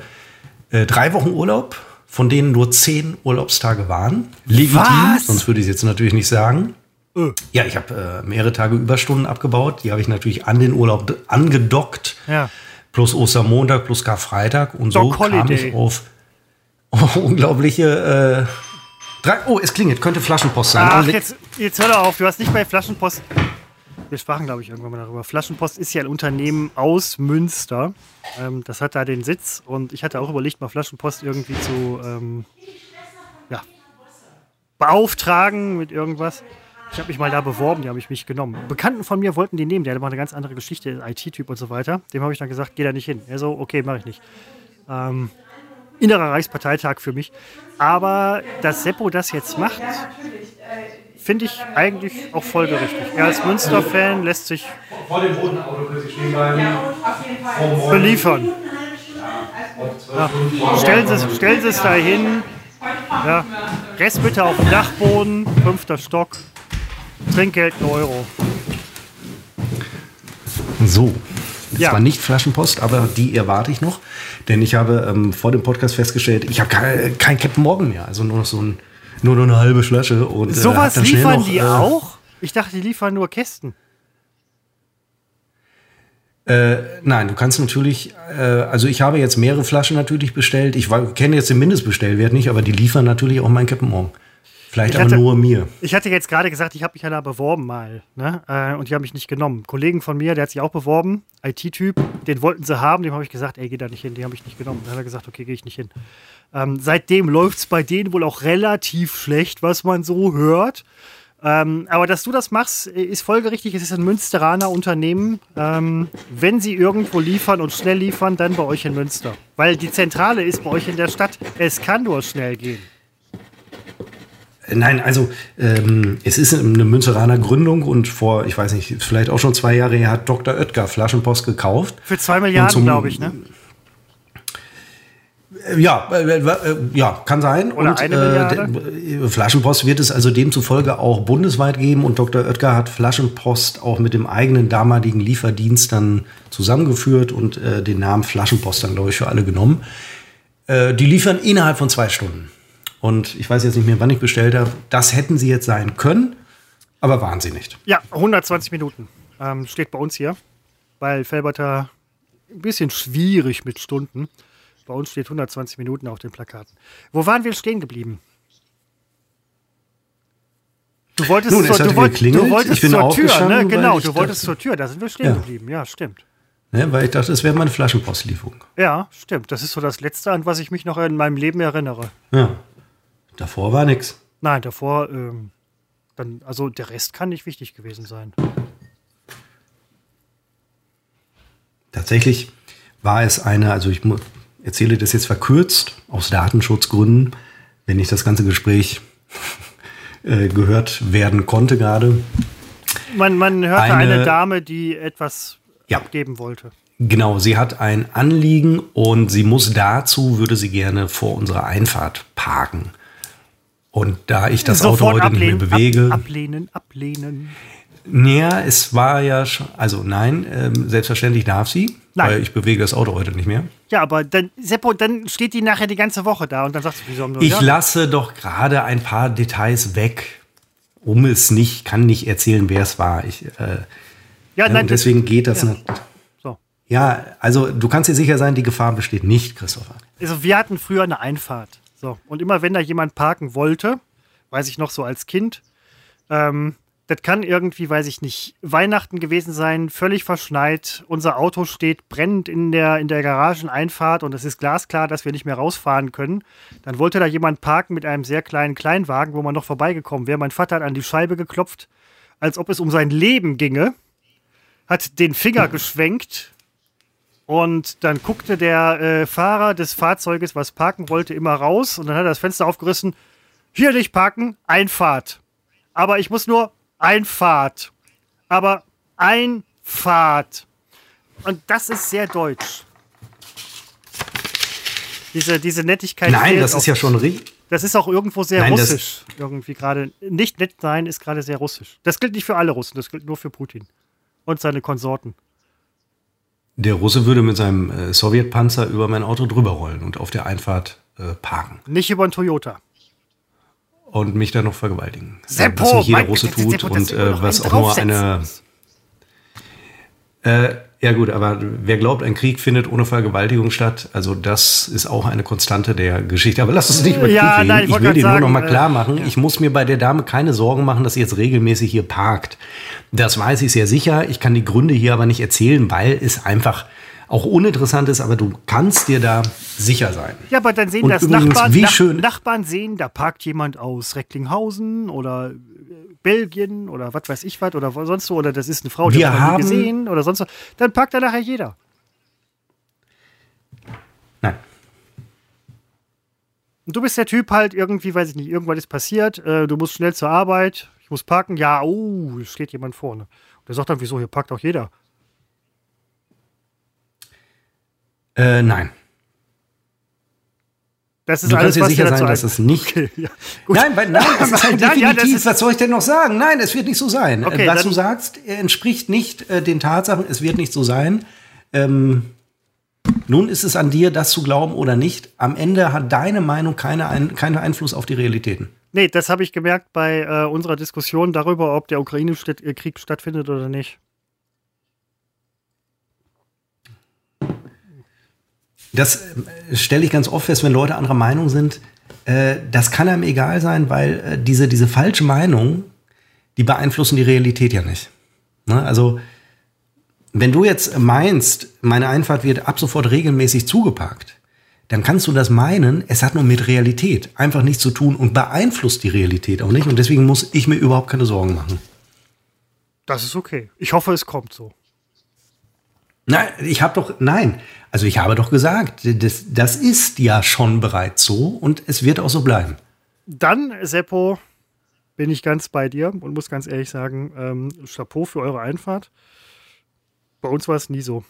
äh, drei Wochen Urlaub, von denen nur zehn Urlaubstage waren. Legitim, Was? sonst würde ich es jetzt natürlich nicht sagen. Äh. Ja, ich habe äh, mehrere Tage Überstunden abgebaut. Die habe ich natürlich an den Urlaub angedockt. Ja. Plus Ostermontag, plus Karfreitag. Und so kam ich auf unglaubliche. Äh, drei, oh, es klingelt. Könnte Flaschenpost sein. Ach, jetzt, jetzt hör doch auf. Du hast nicht bei Flaschenpost wir sprachen, glaube ich, irgendwann mal darüber. Flaschenpost ist ja ein Unternehmen aus Münster. Ähm, das hat da den Sitz und ich hatte auch überlegt, mal Flaschenpost irgendwie zu ähm, ja, beauftragen mit irgendwas. Ich habe mich mal da beworben, die habe ich mich genommen. Bekannten von mir wollten die nehmen, der hat immer eine ganz andere Geschichte, IT-Typ und so weiter. Dem habe ich dann gesagt, geh da nicht hin. Er so, okay, mache ich nicht. Ähm, innerer Reichsparteitag für mich. Aber dass Seppo das jetzt macht, finde ich eigentlich auch folgerichtig. Er als Münster-Fan lässt sich beliefern. Ja. Stellen, Sie, stellen Sie es da hin. Ja. Rest bitte auf dem Dachboden, fünfter Stock. Trinkgeld 1 Euro. So. Das ja. war nicht Flaschenpost, aber die erwarte ich noch. Denn ich habe ähm, vor dem Podcast festgestellt, ich habe kein, kein Captain Morgan mehr. Also nur noch so ein nur noch eine halbe Flasche. Und, äh, Sowas liefern noch, die äh, auch? Ich dachte, die liefern nur Kästen. Äh, nein, du kannst natürlich, äh, also ich habe jetzt mehrere Flaschen natürlich bestellt. Ich kenne jetzt den Mindestbestellwert nicht, aber die liefern natürlich auch mein Captain Morgan. Vielleicht Ich aber hatte- nur mir. Ich hatte jetzt gerade gesagt, ich habe mich ja da beworben mal, ne? Äh, und die haben mich nicht genommen. Ein Kollegen von mir, der hat sich auch beworben, IT-Typ, den wollten sie haben, dem habe ich gesagt, ey, geh da nicht hin, den habe ich nicht genommen. Dann hat er gesagt, okay, gehe ich nicht hin. Ähm, seitdem läuft es bei denen wohl auch relativ schlecht, was man so hört. Ähm, aber dass du das machst, ist folgerichtig. Es ist ein Münsteraner Unternehmen. Ähm, wenn sie irgendwo liefern und schnell liefern, dann bei euch in Münster. Weil die Zentrale ist bei euch in der Stadt. Es kann nur schnell gehen. Nein, also ähm, es ist eine Münzeraner Gründung und vor, ich weiß nicht, vielleicht auch schon zwei Jahre her hat Dr. Oetker Flaschenpost gekauft. Für zwei Milliarden, glaube ich, ne? Äh, Ja, äh, äh, ja, kann sein. Oder und eine Milliarde? d- Flaschenpost wird es also demzufolge auch bundesweit geben und Dr. Oetker hat Flaschenpost auch mit dem eigenen damaligen Lieferdienst dann zusammengeführt und äh, den Namen Flaschenpost dann, glaube ich, für alle genommen. Äh, die liefern innerhalb von zwei Stunden. Und ich weiß jetzt nicht mehr, wann ich bestellt habe. Das hätten sie jetzt sein können, aber waren sie nicht. Ja, 120 Minuten. Ähm, steht bei uns hier. Weil Felberter ein bisschen schwierig mit Stunden. Bei uns steht 120 Minuten auf den Plakaten. Wo waren wir stehen geblieben? Du wolltest, Nun, es zur, du wollt, du wolltest Ich bin zur Tür, aufgestanden, ne? Genau, du wolltest dachte- zur Tür, da sind wir stehen Ja. geblieben. Ja, stimmt. Ne, weil ich dachte, das wäre meine Flaschenpostlieferung. Ja, stimmt. Das ist so das Letzte, an was ich mich noch in meinem Leben erinnere. Ja. Davor war nichts. Nein, davor, ähm, dann, also der Rest kann nicht wichtig gewesen sein. Tatsächlich war es eine, also ich erzähle das jetzt verkürzt aus Datenschutzgründen, wenn nicht das ganze Gespräch äh, gehört werden konnte gerade. Man, man hörte Eine- eine, Dame, die etwas Ja. abgeben wollte. Genau, sie hat ein Anliegen und sie muss dazu, würde sie gerne vor unserer Einfahrt parken. Und da ich das Auto heute nicht mehr bewege, Ab, ablehnen, ablehnen. naja, es war ja schon, also nein, ähm, selbstverständlich darf sie, Nein. weil ich bewege das Auto heute nicht mehr. Ja, aber dann, Seppo, dann steht die nachher die ganze Woche da und dann sagst du, wieso haben wir Ich ja, lasse doch gerade ein paar Details weg, um es nicht, kann nicht erzählen, wer es war. Ich, äh, ja, ja, nein, und deswegen geht das ja. nicht. So. Ja, also du kannst dir sicher sein, die Gefahr besteht nicht, Christopher. Also wir hatten früher eine Einfahrt. So. Und immer wenn da jemand parken wollte, weiß ich noch so als Kind, ähm, das kann irgendwie, weiß ich nicht, Weihnachten gewesen sein, völlig verschneit. Unser Auto steht brennend in der, in der Garageneinfahrt und es ist glasklar, dass wir nicht mehr rausfahren können. Dann wollte da jemand parken mit einem sehr kleinen Kleinwagen, wo man noch vorbeigekommen wäre. Mein Vater hat an die Scheibe geklopft, als ob es um sein Leben ginge, hat den Finger geschwenkt und dann guckte der äh, Fahrer des Fahrzeuges, was parken wollte, immer raus und dann hat er das Fenster aufgerissen. Hier nicht parken, Einfahrt. Aber ich muss nur Einfahrt. Aber Einfahrt. Und das ist sehr deutsch. Diese, diese Nettigkeit. Nein, das ist ja schon richtig. Das ist auch irgendwo sehr Nein, russisch. Irgendwie gerade. Nicht nett sein ist gerade sehr russisch. Das gilt nicht für alle Russen, das gilt nur für Putin. Und seine Konsorten. Der Russe würde mit seinem äh, Sowjetpanzer über mein Auto drüber rollen und auf der Einfahrt äh, parken Nicht über einen Toyota. und mich dann noch vergewaltigen. Seppo, was nicht jeder Russe Seppo, tut das und immer noch äh, was auch nur eine. Äh, ja gut, aber wer glaubt, ein Krieg findet ohne Vergewaltigung statt, also das ist auch eine Konstante der Geschichte. Aber lass uns nicht über Ja, Krieg reden. nein, ich ich will dir nur noch mal äh, klar machen, ja. ich muss mir bei der Dame keine Sorgen machen, dass sie jetzt regelmäßig hier parkt. Das weiß ich sehr sicher. Ich kann die Gründe hier aber nicht erzählen, weil es einfach auch uninteressant ist, aber du kannst dir da sicher sein. Ja, aber dann sehen Und das übrigens, Nachbarn, wie Nach schön- Nachbarn sehen, da parkt jemand aus Recklinghausen oder äh, Belgien oder was weiß ich was oder wo- sonst wo, oder das ist eine Frau, die Wir hat man nie haben- gesehen oder sonst was. Dann parkt da nachher jeder. Nein. Und du bist der Typ halt irgendwie, weiß ich nicht, irgendwas ist passiert, äh, du musst schnell zur Arbeit, ich muss parken, ja, oh, es steht jemand vorne. Und der sagt dann, wieso, hier parkt auch jeder. Äh, nein. Das ist Du alles, kannst dir sicher sein, dass es nicht Okay, ja. Nein, weil, nein, das ist halt Nein, ja, definitiv. ist- was soll ich denn noch sagen? Nein, es wird nicht so sein. Okay, was du sagst, entspricht nicht äh, den Tatsachen. Es wird nicht so sein. Ähm, nun ist es an dir, das zu glauben oder nicht. Am Ende hat deine Meinung keine ein, keinen Einfluss auf die Realitäten. Nee, das habe ich gemerkt bei äh, unserer Diskussion darüber, ob der Ukraine-Krieg stattfindet oder nicht. Das äh, stelle ich ganz oft fest, wenn Leute anderer Meinung sind. Äh, das kann einem egal sein, weil äh, diese, diese falsche Meinung, die beeinflussen die Realität ja nicht. Ne? Also, wenn du jetzt meinst, meine Einfahrt wird ab sofort regelmäßig zugeparkt, dann kannst du das meinen, es hat nur mit Realität einfach nichts zu tun und beeinflusst die Realität auch nicht. Und deswegen muss ich mir überhaupt keine Sorgen machen. Das ist okay. Ich hoffe, es kommt so. Nein, ich habe doch, nein, also ich habe doch gesagt, das, das ist ja schon bereits so und es wird auch so bleiben. Dann, Seppo, bin ich ganz bei dir und muss ganz ehrlich sagen, ähm, Chapeau für eure Einfahrt. Bei uns war es nie so.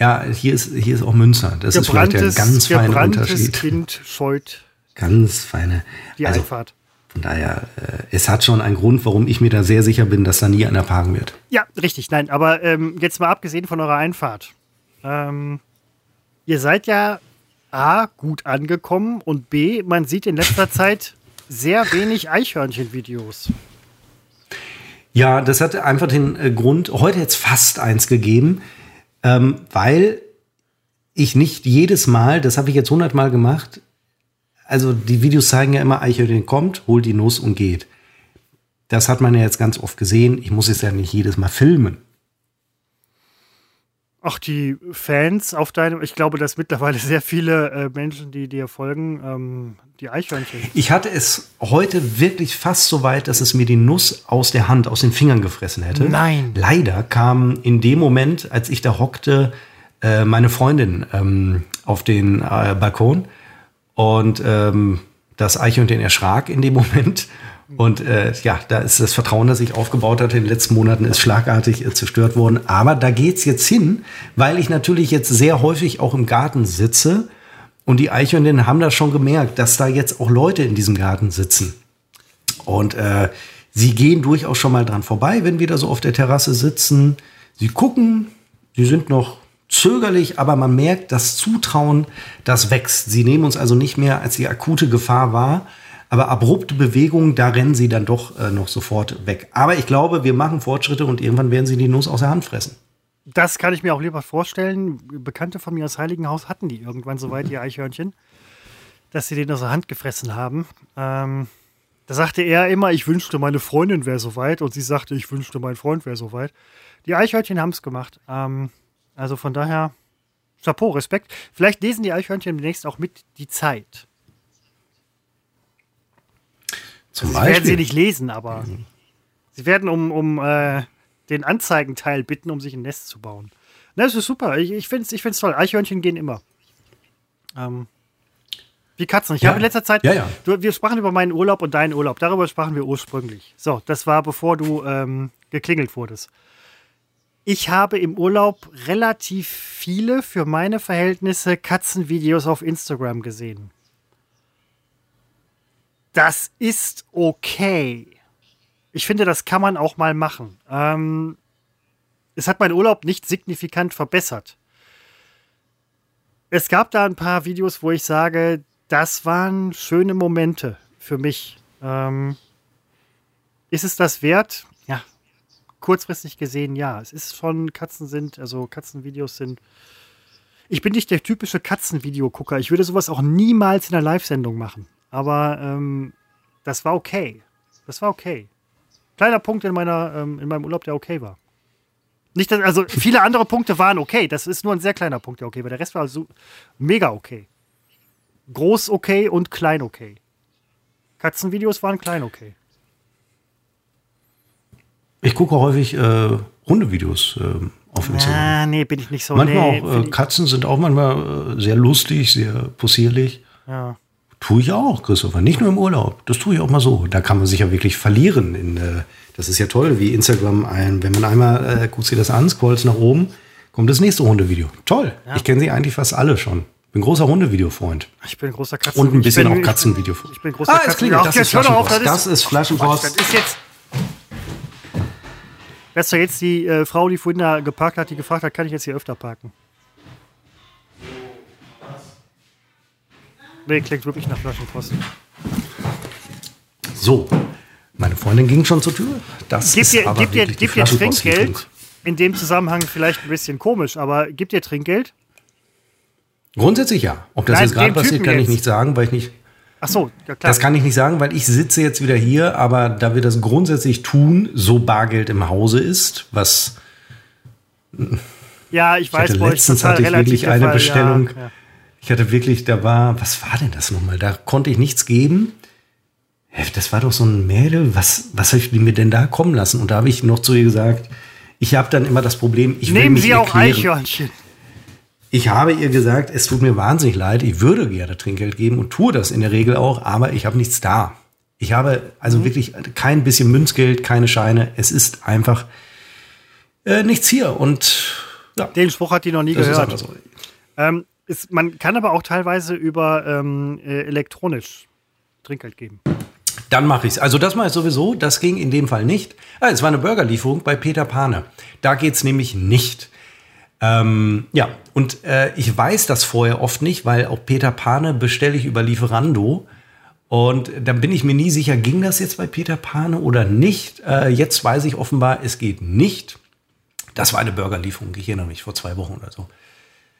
Ja, hier ist, hier ist auch Münster. Das ist vielleicht ein ganz feiner Unterschied. Kind scheut ganz feine. Die also, Einfahrt. Von daher, äh, es hat schon einen Grund, warum ich mir da sehr sicher bin, dass da nie einer parken wird. Ja, richtig. Nein, aber ähm, jetzt mal abgesehen von eurer Einfahrt. Ähm, ihr seid ja A, gut angekommen und B, man sieht in letzter Zeit sehr wenig Eichhörnchen-Videos. Ja, das hat einfach den äh, Grund, heute jetzt fast eins gegeben, ähm, weil ich nicht jedes Mal, das habe ich jetzt hundertmal gemacht, also die Videos zeigen ja immer, Eichhörnchen kommt, holt die Nuss und geht. Das hat man ja jetzt ganz oft gesehen. Ich muss es ja nicht jedes Mal filmen. Ach, die Fans auf deinem, ich glaube, dass mittlerweile sehr viele äh, Menschen, die dir folgen, ähm, die Eichhörnchen. Ich hatte es heute wirklich fast so weit, dass es mir die Nuss aus der Hand, aus den Fingern gefressen hätte. Nein. Leider kam in dem Moment, als ich da hockte, äh, meine Freundin ähm, auf den äh, Balkon und ähm, das Eichhörnchen erschrak in dem Moment. Und äh, ja, da ist das Vertrauen, das sich aufgebaut hat in den letzten Monaten, ist schlagartig äh, zerstört worden. Aber da geht's jetzt hin, weil ich natürlich jetzt sehr häufig auch im Garten sitze. Und die Eichhörnchen haben das schon gemerkt, dass da jetzt auch Leute in diesem Garten sitzen. Und äh, sie gehen durchaus schon mal dran vorbei, wenn wir da so auf der Terrasse sitzen. Sie gucken, sie sind noch zögerlich, aber man merkt, das Zutrauen, das wächst. Sie nehmen uns also nicht mehr als die akute Gefahr wahr. Aber abrupte Bewegungen, da rennen sie dann doch äh, noch sofort weg. Aber ich glaube, wir machen Fortschritte und irgendwann werden sie die Nuss aus der Hand fressen. Das kann ich mir auch lieber vorstellen. Bekannte von mir aus Heiligenhaus hatten die irgendwann soweit, die Eichhörnchen, dass sie den aus der Hand gefressen haben. Ähm, da sagte er immer, ich wünschte, meine Freundin wäre soweit. Und sie sagte, ich wünschte, mein Freund wäre soweit. Die Eichhörnchen haben es gemacht. Ähm, also von daher, Chapeau, Respekt. Vielleicht lesen die Eichhörnchen demnächst auch mit die Zeit. Zum also, Beispiel. werden sie nicht lesen, aber mhm. sie werden um, um äh, den Anzeigenteil bitten, um sich ein Nest zu bauen. das ist super. Ich, ich finde es ich find's toll. Eichhörnchen gehen immer. Ähm, wie Katzen. Ich ja. habe in letzter Zeit, ja, ja. Du, wir sprachen über meinen Urlaub und deinen Urlaub. Darüber sprachen wir ursprünglich. So, das war bevor du ähm, geklingelt wurdest. Ich habe im Urlaub relativ viele für meine Verhältnisse Katzenvideos auf Instagram gesehen. Das ist okay. Ich finde, das kann man auch mal machen. Ähm, es hat meinen Urlaub nicht signifikant verbessert. Es gab da ein paar Videos, wo ich sage, das waren schöne Momente für mich. Ähm, ist es das wert? Kurzfristig gesehen, ja. Es ist schon, Katzen sind, also Katzenvideos sind. Ich bin nicht der typische Katzenvideogucker. Ich würde sowas auch niemals in einer Live-Sendung machen. Aber ähm, das war okay. Das war okay. Kleiner Punkt in, meiner, ähm, in meinem Urlaub, der okay war. Nicht, dass, also viele andere Punkte waren okay. Das ist nur ein sehr kleiner Punkt, der okay war. Der Rest war so mega okay. Groß okay und klein okay. Katzenvideos waren klein okay. Ich gucke häufig äh, Hundevideos äh, auf Instagram. Ah, nee, bin ich nicht so. Manchmal nee, auch, äh, Katzen sind auch manchmal äh, sehr lustig, sehr possierlich. Ja. Tue ich auch, Christopher. Nicht nur im Urlaub. Das tue ich auch mal so. Da kann man sich ja wirklich verlieren. In, äh, das ist ja toll, wie Instagram ein, wenn man einmal, äh, guckt sich das an, scrollt nach oben, kommt das nächste Hundevideo. Toll. Ja. Ich kenne sie eigentlich fast alle schon. Bin großer Hundevideofreund. Ich bin ein großer Katzen. Und ein bisschen auch Katzenvideofreund. Ich bin großer ah, Katzen. Das, das, das, ist Flaschenpost. Das ist jetzt das ist doch jetzt die äh, Frau, die vorhin da geparkt hat, die gefragt hat, kann ich jetzt hier öfter parken? Nee, klingt wirklich nach Flaschenpost. So, meine Freundin ging schon zur Tür. Das gib dir, aber gib dir, gib dir Trinkgeld. In dem Zusammenhang vielleicht ein bisschen komisch, aber gib dir Trinkgeld? Grundsätzlich ja. Ob das Nein, jetzt gerade passiert, Typen kann ich jetzt. nicht sagen, weil ich nicht. Ach so, ja klar. Das kann ich nicht sagen, weil ich sitze jetzt wieder hier, aber da wir das grundsätzlich tun, so Bargeld im Hause ist, was ja, ich ich weiß, hatte letztens hatte ich wirklich eine Fall, Bestellung. Ja, ja. Ich hatte wirklich, da war, was war denn das nochmal? Da konnte ich nichts geben. Das war doch so ein Mädel. Was, was habe ich mir denn da kommen lassen? Und da habe ich noch zu ihr gesagt, ich habe dann immer das Problem, ich will Nehmen mich Sie auch erklären. Eichhörnchen. Ich habe ihr gesagt, es tut mir wahnsinnig leid, ich würde gerne Trinkgeld geben und tue das in der Regel auch, aber ich habe nichts da. Ich habe also Mhm. wirklich kein bisschen Münzgeld, keine Scheine. Es ist einfach äh, nichts hier. Und ja, Den Spruch hat die noch nie ist gehört. einfach so. Ähm, ist, man kann aber auch teilweise über ähm, äh, elektronisch Trinkgeld geben. Dann mache ich es. Also das mache ich sowieso. Das ging in dem Fall nicht. Ah, es war eine Burgerlieferung bei Peter Pane. Da geht es nämlich nicht. Ähm, ja, und äh, ich weiß das vorher oft nicht, weil auch Peter Pane bestelle ich über Lieferando. Und dann bin ich mir nie sicher, ging das jetzt bei Peter Pane oder nicht. Äh, jetzt weiß ich offenbar, es geht nicht. Das war eine Burgerlieferung, ich erinnere mich, vor zwei Wochen oder so.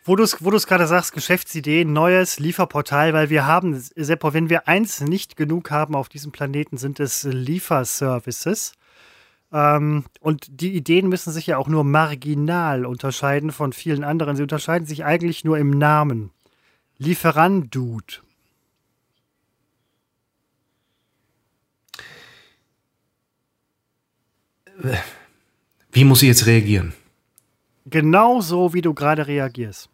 Wo du es gerade sagst, Geschäftsidee, neues Lieferportal, weil wir haben, Seppo, wenn wir eins nicht genug haben auf diesem Planeten, sind es Lieferservices. Ähm, und die Ideen müssen sich ja auch nur marginal unterscheiden von vielen anderen. Sie unterscheiden sich eigentlich nur im Namen. Lieferandude. Wie muss ich jetzt reagieren? Genau so, wie du gerade reagierst.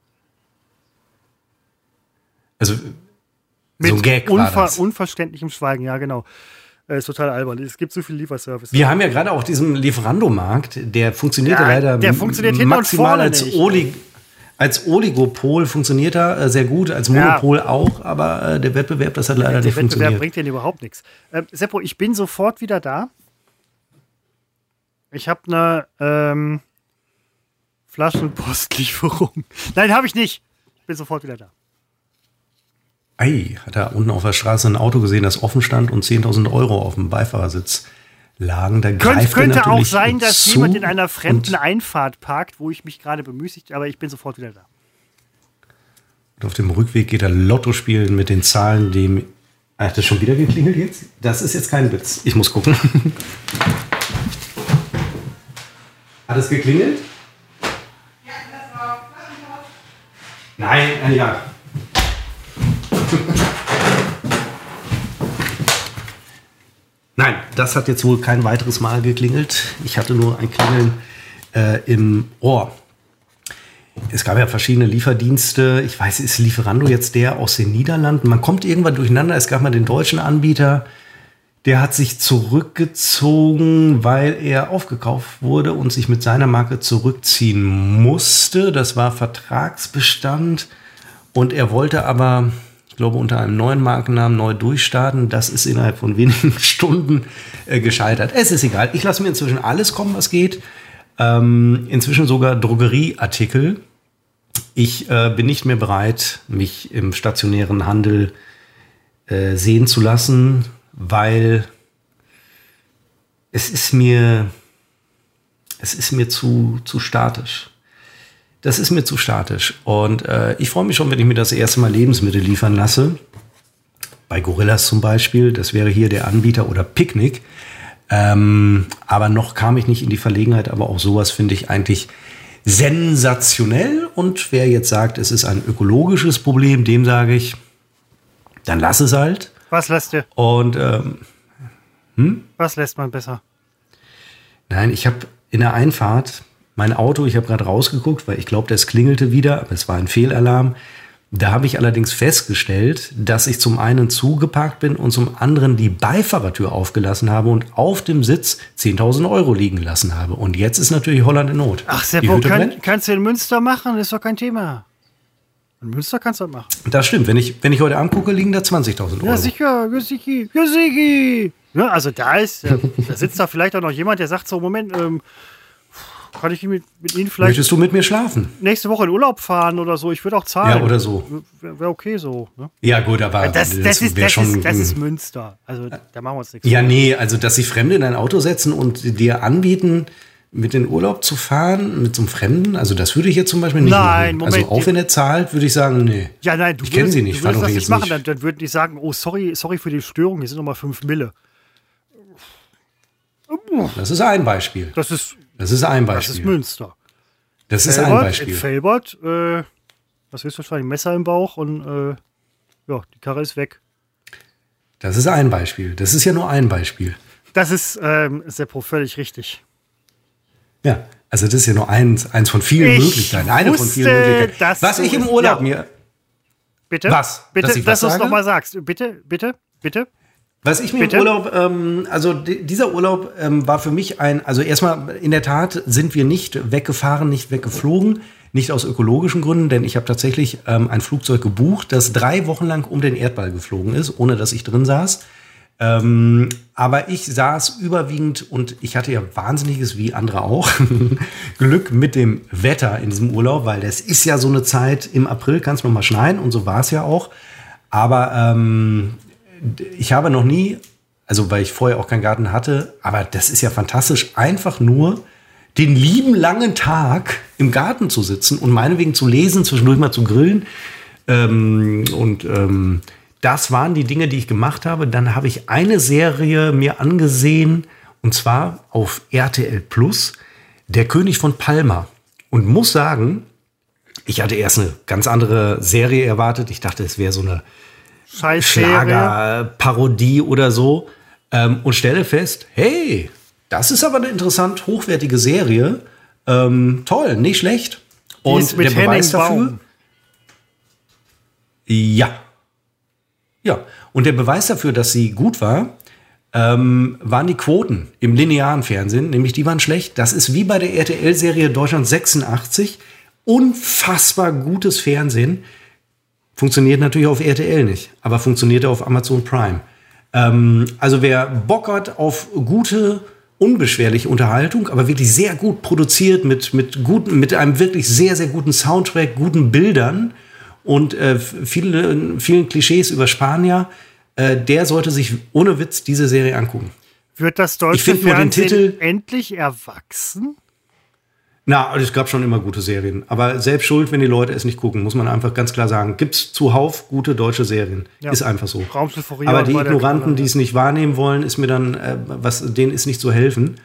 Also, Mit so ein Gag unver unverständlichem Schweigen, ja, genau. Äh, ist total albern. Es gibt so viel Lieferservice. Wir haben ja gerade auch diesen Lieferando-Markt, der funktioniert ja, Ja, leider der funktioniert maximal als, nicht. Oli als Oligopol funktioniert er äh, sehr gut, als Monopol auch, aber äh, der Wettbewerb, das hat leider Der nicht Wettbewerb funktioniert. bringt dir überhaupt nichts. Ähm, Seppo, ich bin sofort wieder da. Ich habe eine ähm, Flaschenpostlieferung. Nein, habe ich nicht. Ich bin sofort wieder da. Ei, hat er unten auf der Straße ein Auto gesehen, das offen stand und 10.000 Euro auf dem Beifahrersitz lagen. Da Könnt, greift könnte auch sein, dass jemand in einer fremden Einfahrt parkt, wo ich mich gerade bemüßigt, aber ich bin sofort wieder da. und auf dem Rückweg geht er Lotto spielen mit den Zahlen, die... Ah, Hat das schon wieder geklingelt jetzt? Das ist jetzt kein Witz. Ich muss gucken. Hat es geklingelt? Nein, äh, ja. Nein, das hat jetzt wohl kein weiteres Mal geklingelt. Ich hatte nur ein Klingeln äh, im Ohr. Es gab ja verschiedene Lieferdienste. Ich weiß, ist Lieferando jetzt der aus den Niederlanden? Man kommt irgendwann durcheinander. Es gab mal den deutschen Anbieter, der hat sich zurückgezogen, weil er aufgekauft wurde und sich mit seiner Marke zurückziehen musste. Das war Vertragsbestand. Und er wollte aber, ich glaube, unter einem neuen Markennamen neu durchstarten. Das ist innerhalb von wenigen Stunden äh, gescheitert. Es ist egal. Ich lasse mir inzwischen alles kommen, was geht. Ähm, inzwischen sogar Drogerieartikel. Ich äh, bin nicht mehr bereit, mich im stationären Handel äh, sehen zu lassen, weil es ist mir, es ist mir zu, zu statisch. Das ist mir zu statisch. Und äh, ich freue mich schon, wenn ich mir das erste Mal Lebensmittel liefern lasse. Bei Gorillas zum Beispiel, das wäre hier der Anbieter oder Picknick. Ähm, aber noch kam ich nicht in die Verlegenheit, aber auch sowas finde ich eigentlich sensationell. Und wer jetzt sagt, es ist ein ökologisches Problem, dem sage ich, dann lass es halt. Was lässt du? Und ähm, Was lässt man besser? nein, ich habe in der Einfahrt mein Auto, ich habe gerade rausgeguckt, weil ich glaube, das klingelte wieder, aber es war ein Fehlalarm. Da habe ich allerdings festgestellt, dass ich zum einen zugeparkt bin und zum anderen die Beifahrertür aufgelassen habe und auf dem Sitz 10.000 Euro liegen lassen habe. Und jetzt ist natürlich Holland in Not. Ach, Seppo, kann, kannst du in Münster machen? Ist doch kein Thema. In Münster kannst du das machen. Das stimmt. Wenn ich, wenn ich heute angucke, liegen da 20.000 Euro. Ja, sicher, ja, sicher, ja. Ja, also da ist, äh, da sitzt da vielleicht auch noch jemand, der sagt so, Moment, ähm, kann ich mit, mit Ihnen vielleicht Möchtest du mit mir schlafen? nächste Woche in Urlaub fahren oder so? Ich würde auch zahlen. Ja, oder so. Wäre wär okay so. Ne? Ja, gut, aber Das, das, ist, wär das, ist, das ist Münster. Also da machen wir uns nichts Ja, vor. nee, also dass sich Fremde in ein Auto setzen und dir anbieten, mit in Urlaub zu fahren, mit so einem Fremden, also das würde ich jetzt zum Beispiel nicht Nein, machen. Moment. Also auch wenn er zahlt, würde ich sagen, nee. Ja, nein, du Ich kenn würdest- sie nicht, Du würdest das jetzt nicht machen, nicht. dann, dann würden die sagen, oh, sorry, sorry für die Störung, hier sind nochmal fünf Mille. Das ist ein Beispiel. Das ist, Das ist ein das ist Beispiel. Münster. Das ist ein Felbert, In Beispiel. Felbert, äh, was ist wahrscheinlich, Messer im Bauch und äh, ja, die Karre ist weg. Das ist ein Beispiel. Das ist ja nur ein Beispiel. Das ist ähm, Seppo völlig richtig. Ja, also das ist ja nur eins, eins von vielen Ich Möglichkeiten. Eine von vielen wusste, Möglichkeiten. Was ich im Urlaub ja. mir, Bitte? Was? Bitte, Dass dass du es nochmal sagst. Bitte, bitte, bitte. Was ich mir Bitte? im Urlaub, ähm, also di- dieser Urlaub ähm, war für mich ein, also erstmal in der Tat sind wir nicht weggefahren, nicht weggeflogen, nicht aus ökologischen Gründen, denn ich habe tatsächlich ähm, ein Flugzeug gebucht, das drei Wochen lang um den Erdball geflogen ist, ohne dass ich drin saß. Ähm, aber ich saß überwiegend und ich hatte ja wahnsinniges, wie andere auch, Glück mit dem Wetter in diesem Urlaub, weil das ist ja so eine Zeit, im April kann es noch mal schneien und so war es ja auch. Aber ähm, ich habe noch nie, also weil ich vorher auch keinen Garten hatte, aber das ist ja fantastisch, einfach nur den lieben langen Tag im Garten zu sitzen und meinetwegen zu lesen, zwischendurch mal zu grillen. Ähm, und ähm, das waren die Dinge, die ich gemacht habe. Dann habe ich eine Serie mir angesehen, und zwar auf RTL Plus, Der König von Palma. Und muss sagen, ich hatte erst eine ganz andere Serie erwartet. Ich dachte, es wäre so eine Scheiß Serie. Schlager-Parodie oder so. Ähm, und stelle fest, hey, das ist aber eine interessant hochwertige Serie. Ähm, toll, nicht schlecht. Und der Beweis Henning dafür. Baum. Ja. Ja. Und der Beweis dafür, dass sie gut war, ähm, waren die Quoten im linearen Fernsehen, nämlich die waren schlecht. Das ist wie bei der RTL-Serie Deutschland 86. Unfassbar gutes Fernsehen. Funktioniert natürlich auf RTL nicht, aber funktioniert auf Amazon Prime. Ähm, also wer Bock hat auf gute, unbeschwerliche Unterhaltung, aber wirklich sehr gut produziert mit, mit, guten, mit einem wirklich sehr, sehr guten Soundtrack, guten Bildern und äh, viele, vielen Klischees über Spanier, äh, der sollte sich ohne Witz diese Serie angucken. Wird das deutsche Fernsehen Titel- endlich erwachsen? Na, es gab schon immer gute Serien. Aber selbst schuld, wenn die Leute es nicht gucken, muss man einfach ganz klar sagen. Gibt's zuhauf gute deutsche Serien. Ja. Ist einfach so. Aber die Ignoranten, die es nicht wahrnehmen wollen, ist mir dann, äh, was, denen ist nicht zu helfen.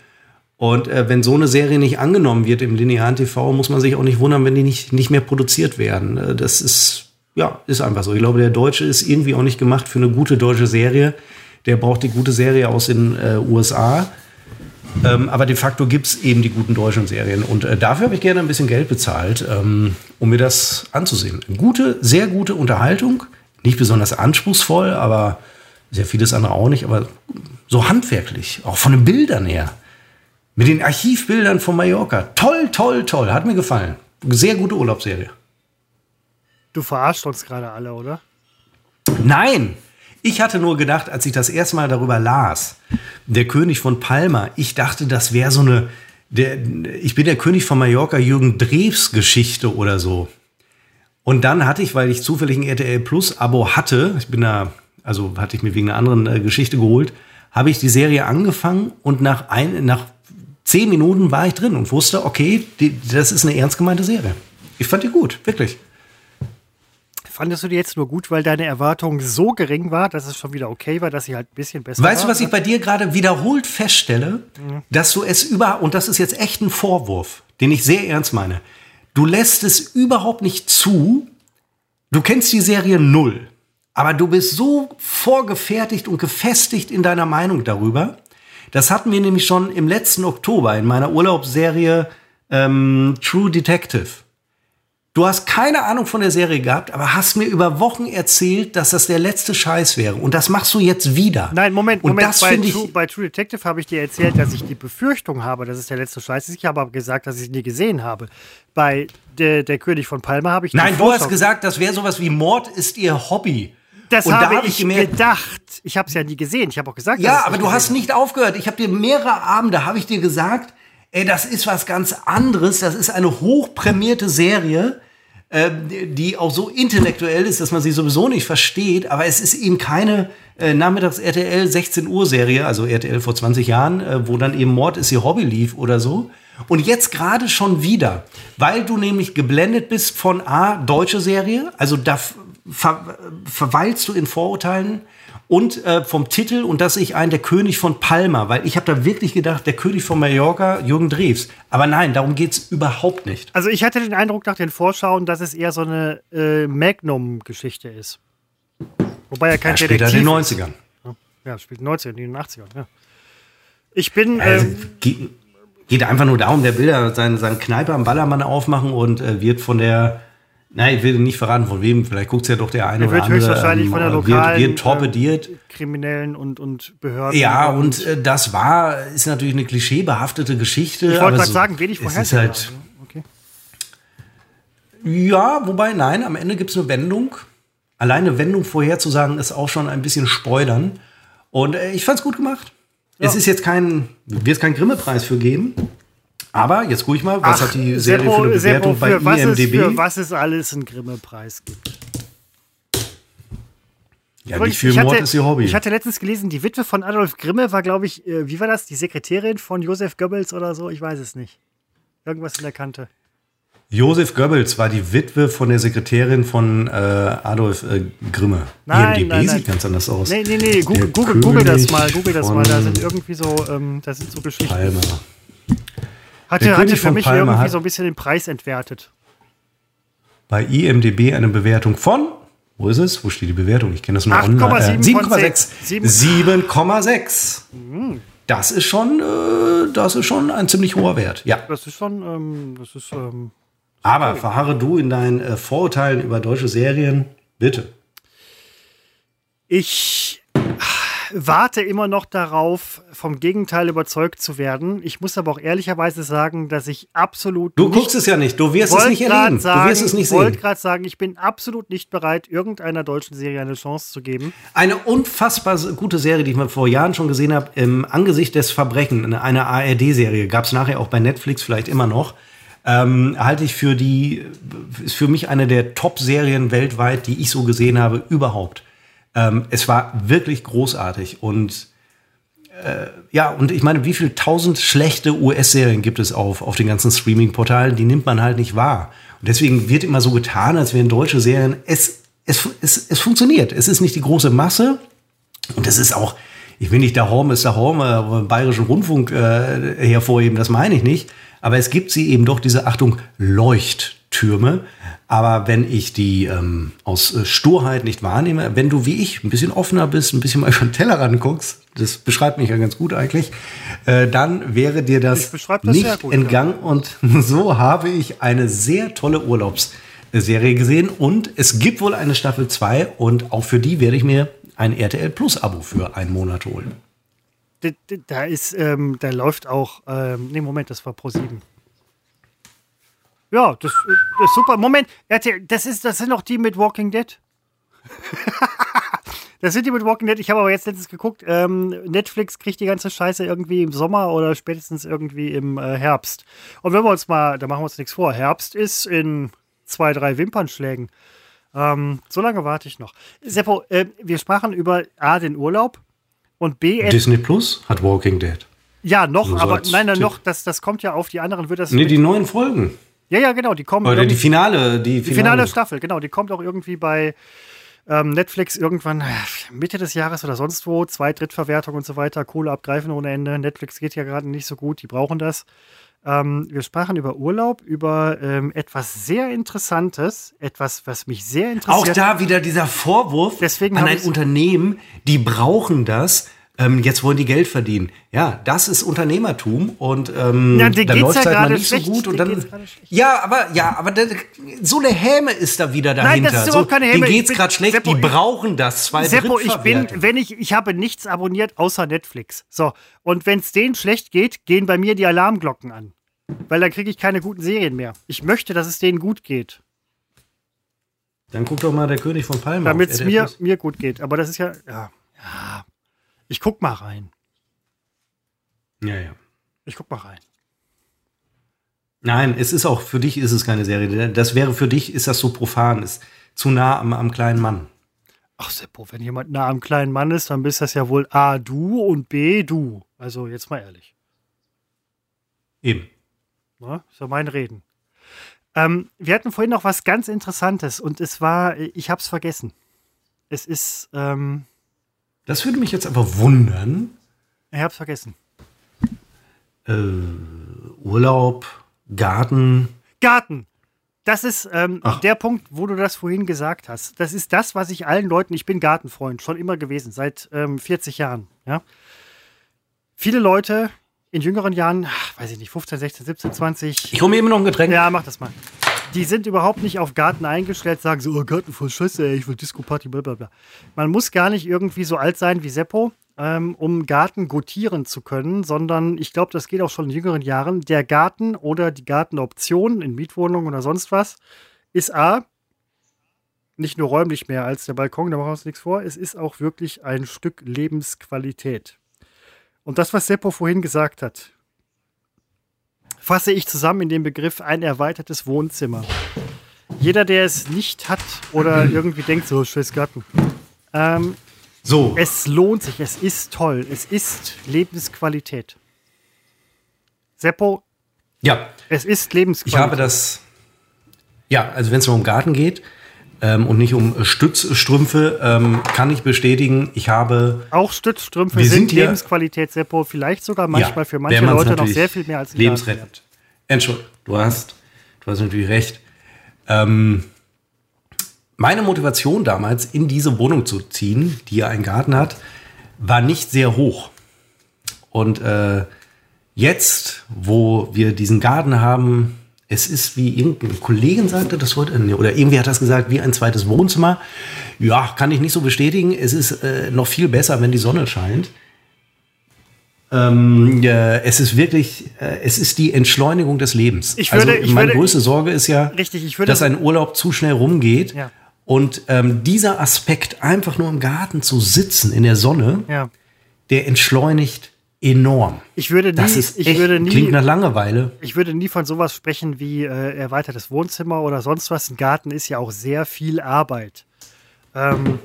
Und äh, wenn so eine Serie nicht angenommen wird im linearen TV, muss man sich auch nicht wundern, wenn die nicht, nicht mehr produziert werden. Äh, das ist, ja, ist einfach so. Ich glaube, der Deutsche ist irgendwie auch nicht gemacht für eine gute deutsche Serie. Der braucht die gute Serie aus den äh, USA. Ähm, aber de facto gibt es eben die guten deutschen Serien. Und äh, dafür habe ich gerne ein bisschen Geld bezahlt, ähm, um mir das anzusehen. Gute, sehr gute Unterhaltung. Nicht besonders anspruchsvoll, aber sehr vieles andere auch nicht. Aber so handwerklich, auch von den Bildern her. Mit den Archivbildern von Mallorca. Toll, toll, toll. Hat mir gefallen. Sehr gute Urlaubsserie. Du verarscht uns gerade alle, oder? Nein! Ich hatte nur gedacht, als ich das erste Mal darüber las, der König von Palma, ich dachte, das wäre so eine, der, ich bin der König von Mallorca, Jürgen Drews Geschichte oder so. Und dann hatte ich, weil ich zufällig ein RTL Plus Abo hatte, ich bin da, also hatte ich mir wegen einer anderen äh, Geschichte geholt, habe ich die Serie angefangen und nach ein, nach zehn Minuten war ich drin und wusste, okay, die, das ist eine ernst gemeinte Serie. Ich fand die gut, wirklich. Fandest du die jetzt nur gut, weil deine Erwartung so gering war, dass es schon wieder okay war, dass sie halt ein bisschen besser Weißt war? du, was ich bei dir gerade wiederholt feststelle? Mhm. Dass du es über, und das ist jetzt echt ein Vorwurf, den ich sehr ernst meine. Du lässt es überhaupt nicht zu. Du kennst die Serie null. Aber du bist so vorgefertigt und gefestigt in deiner Meinung darüber. Das hatten wir nämlich schon im letzten Oktober in meiner Urlaubsserie ähm, True Detective. Du hast keine Ahnung von der Serie gehabt, aber hast mir über Wochen erzählt, dass das der letzte Scheiß wäre. Und das machst du jetzt wieder. Nein, Moment, Und Moment. das bei, True, ich. bei True Detective habe ich dir erzählt, dass ich die Befürchtung habe, dass es der letzte Scheiß ist. Ich habe aber gesagt, dass ich es nie gesehen habe. Bei der, der König von Palma habe ich Nein, du hast gesagt, das wäre sowas wie Mord ist ihr Hobby. Das Und da habe hab ich gemerkt- gedacht. Ich habe es ja nie gesehen. Ich habe auch gesagt, dass Ja, aber du hast nicht aufgehört. Ich habe dir mehrere Abende, habe ich dir gesagt, ey, das ist was ganz anderes. Das ist eine hochprämierte Serie, die auch so intellektuell ist, dass man sie sowieso nicht versteht. Aber es ist eben keine äh, Nachmittags-RTL 16 Uhr Serie, also RTL vor 20 Jahren, äh, wo dann eben Mord ist ihr Hobby lief oder so. Und jetzt gerade schon wieder, weil du nämlich geblendet bist von A, deutsche Serie, also da ver verweilst du in Vorurteilen und äh, vom Titel und dass ich ein der König von Palma, weil ich habe da wirklich gedacht, der König von Mallorca, Jürgen Drews. Aber nein, darum geht's überhaupt nicht. Also ich hatte den Eindruck nach den Vorschauen, dass es eher so eine äh, Magnum-Geschichte ist. Wobei er kein ja, später in den 90ern. Ja, spielt in den 90ern, in den 80ern, ja. Ich bin. Also, ähm, geht, geht, einfach nur darum, der will ja seine, seine Kneipe am Ballermann aufmachen und äh, wird von der Nein, ich will nicht verraten, von wem. Vielleicht guckt es ja doch der eine er oder andere. wird höchstwahrscheinlich ähm, von der lokalen wird, wird torpediert. Äh, Kriminellen und, und Behörden. Ja, und, und äh, das war, ist natürlich eine klischeebehaftete Geschichte. Ich wollte gerade so, sagen, wenig vorhersehbar. Halt, okay. Ja, wobei, nein, am Ende gibt es eine Wendung. Alleine Wendung vorherzusagen, ist auch schon ein bisschen Spoilern. Und äh, ich fand es gut gemacht. Ja. Es ist jetzt kein, wird es keinen Grimme-Preis für geben. Aber jetzt gucke ich mal, was Ach, hat die Serie Seppo, für eine Bewertung Seppo, bei IMDb? Es, für was es alles einen Grimme-Preis gibt. Ja, nicht viel Mord hatte, ist ihr Hobby. Ich hatte letztens gelesen, die Witwe von Adolf Grimme war, glaube ich, äh, wie war das? Die Sekretärin von Josef Goebbels oder so? Ich weiß es nicht. Irgendwas in der Kante. Josef Goebbels war die Witwe von der Sekretärin von äh, Adolf äh, Grimme. Nein, IMDb nein, nein. sieht ganz anders aus. Nee, nee, nee, Google, Google, Google das mal, Google das mal. Da sind irgendwie so, ähm, da sind so Geschichten. Palmer. Hatte, hatte für mich Palma irgendwie so ein bisschen den Preis entwertet. Bei IMDB eine Bewertung von, wo ist es? Wo steht die Bewertung? Ich kenne das nur 7,6. Äh, 7,6. Mhm. Das ist schon, äh, das ist schon ein ziemlich hoher Wert. Ja. Das ist schon, ähm, das ist. Ähm, Aber verharre du in deinen äh, Vorurteilen über deutsche Serien, bitte. Ich warte immer noch darauf, vom Gegenteil überzeugt zu werden. Ich muss aber auch ehrlicherweise sagen, dass ich absolut. Du guckst es ja nicht, du wirst es nicht erleben. Sagen, du wirst es nicht sehen. Ich wollte gerade sagen, ich bin absolut nicht bereit, irgendeiner deutschen Serie eine Chance zu geben. Eine unfassbar gute Serie, die ich vor Jahren schon gesehen habe, im Angesicht des Verbrechens, eine ARD-Serie, gab es nachher auch bei Netflix vielleicht immer noch. Ähm, halte ich für die, ist für mich eine der Top-Serien weltweit, die ich so gesehen habe, überhaupt. Ähm, es war wirklich großartig und äh, ja, und ich meine, wie viele tausend schlechte US-Serien gibt es auf, auf den ganzen Streaming-Portalen? Die nimmt man halt nicht wahr. Und deswegen wird immer so getan, als wären deutsche Serien. Es, es, es, es funktioniert. Es ist nicht die große Masse. Und es ist auch, ich will nicht der Horm ist der Horm, äh, Bayerischen Rundfunk äh, hervorheben, das meine ich nicht. Aber es gibt sie eben doch diese Achtung Leuchttürme. Aber wenn ich die ähm, aus äh, Sturheit nicht wahrnehme, wenn du wie ich ein bisschen offener bist, ein bisschen mal über den Teller ranguckst, das beschreibt mich ja ganz gut eigentlich, äh, dann wäre dir das, das nicht gut, entgangen. Ja. Und so habe ich eine sehr tolle Urlaubsserie gesehen. Und es gibt wohl eine Staffel 2 und auch für die werde ich mir ein RTL Plus Abo für einen Monat holen. Da, da ist, ähm, da läuft auch, ähm, nee, Moment, das war Pro 7. Ja, das, das ist super. Moment, das, ist, das sind doch die mit Walking Dead. das sind die mit Walking Dead. Ich habe aber jetzt letztens geguckt. Ähm, Netflix kriegt die ganze Scheiße irgendwie im Sommer oder spätestens irgendwie im äh, Herbst. Und wenn wir uns mal, da machen wir uns nichts vor. Herbst ist in zwei, drei Wimpernschlägen. Ähm, so lange warte ich noch. Seppo, äh, wir sprachen über A, den Urlaub und B. Disney Plus hat Walking Dead. Ja, noch, so aber nein, nein, noch, das, das kommt ja auf die anderen, wird das. Nee, die neuen Folgen. Ja, ja, genau, die kommen. Oder die Finale, die Finale. Die Finale Staffel, genau, die kommt auch irgendwie bei ähm, Netflix irgendwann äh, Mitte des Jahres oder sonst wo, Zweit-, Drittverwertung und so weiter, Kohle abgreifen ohne Ende. Netflix geht ja gerade nicht so gut, die brauchen das. Ähm, wir sprachen über Urlaub, über ähm, etwas sehr Interessantes, etwas, was mich sehr interessiert. Auch da wieder dieser Vorwurf Deswegen an ein Unternehmen, die brauchen das, ähm, jetzt wollen die Geld verdienen. Ja, das ist Unternehmertum und ähm, ja, dann läuft es halt mal nicht schlecht. so gut und dann ja, aber ja, aber da, so eine Häme ist da wieder dahinter. Nein, das ist überhaupt keine Häme. Denen geht's gerade schlecht. Seppo, die brauchen das. Zwei Seppo, ich bin, wenn ich, ich habe nichts abonniert außer Netflix. So und wenn es denen schlecht geht, gehen bei mir die Alarmglocken an, weil dann kriege ich keine guten Serien mehr. Ich möchte, dass es denen gut geht. Dann guck doch mal der König von Palma. Damit es mir, mir gut geht. Aber das ist ja, ja, ja. Ich guck mal rein. Ja, ja. Ich guck mal rein. Nein, es ist auch, für dich ist es keine Serie. Das wäre für dich, ist das so profan, ist zu nah am, am kleinen Mann. Ach, Seppo, wenn jemand nah am kleinen Mann ist, dann bist das ja wohl A, du und B, du. Also jetzt mal ehrlich. Eben. Ne? So mein Reden. Ähm, wir hatten vorhin noch was ganz Interessantes und es war, ich habe es vergessen. Es ist. Ähm, das würde mich jetzt aber wundern. Ich habe es vergessen. Äh, Urlaub, Garten. Garten. Das ist ähm, der Punkt, wo du das vorhin gesagt hast. Das ist das, was ich allen Leuten, ich bin Gartenfreund, schon immer gewesen, seit ähm, 40 Jahren. Ja? Viele Leute in jüngeren Jahren, weiß ich nicht, 15, 16, 17, 20. Ich hole mir immer noch ein Getränk. Ja, mach das mal. Die sind überhaupt nicht auf Garten eingestellt, sagen so, oh Garten voll scheiße, ey, ich will Disco-Party, blablabla. Man muss gar nicht irgendwie so alt sein wie Seppo, ähm, um Garten gotieren zu können, sondern ich glaube, das geht auch schon in jüngeren Jahren. Der Garten oder die Gartenoption in Mietwohnungen oder sonst was ist A, nicht nur räumlich mehr als der Balkon, da machen wir uns nichts vor, es ist auch wirklich ein Stück Lebensqualität. Und das, was Seppo vorhin gesagt hat, fasse ich zusammen in dem Begriff ein erweitertes Wohnzimmer. Jeder, der es nicht hat oder irgendwie denkt, so scheiß Garten. Ähm, so. Es lohnt sich, es ist toll, es ist Lebensqualität. Seppo. Ja. Es ist Lebensqualität. Ich habe das. Ja, also wenn es um Garten geht, ähm, und nicht um Stützstrümpfe, ähm, kann ich bestätigen, ich habe. Auch Stützstrümpfe sind, sind Lebensqualität, Seppo, vielleicht sogar manchmal ja, für manche Leute noch sehr viel mehr als Lebensrettend. Entschuldigung, du hast, du hast natürlich recht. Ähm, meine Motivation damals, in diese Wohnung zu ziehen, die ja einen Garten hat, war nicht sehr hoch. Und äh, jetzt, wo wir diesen Garten haben, es ist wie irgendein Kollegen sagte das heute, oder irgendwie hat das gesagt, wie ein zweites Wohnzimmer. Ja, kann ich nicht so bestätigen. Es ist äh, noch viel besser, wenn die Sonne scheint. Ähm, ja, es ist wirklich, äh, es ist die Entschleunigung des Lebens. Ich würde, also ich meine würde, größte Sorge ist ja, richtig, würde, dass ein Urlaub zu schnell rumgeht. Ja. Und ähm, dieser Aspekt, einfach nur im Garten zu sitzen in der Sonne, ja. der entschleunigt enorm. Ich würde nie, das ist echt, nie, klingt nach Langeweile. Ich würde nie von sowas sprechen wie äh, erweitertes Wohnzimmer oder sonst was. Ein Garten ist ja auch sehr viel Arbeit. Ähm,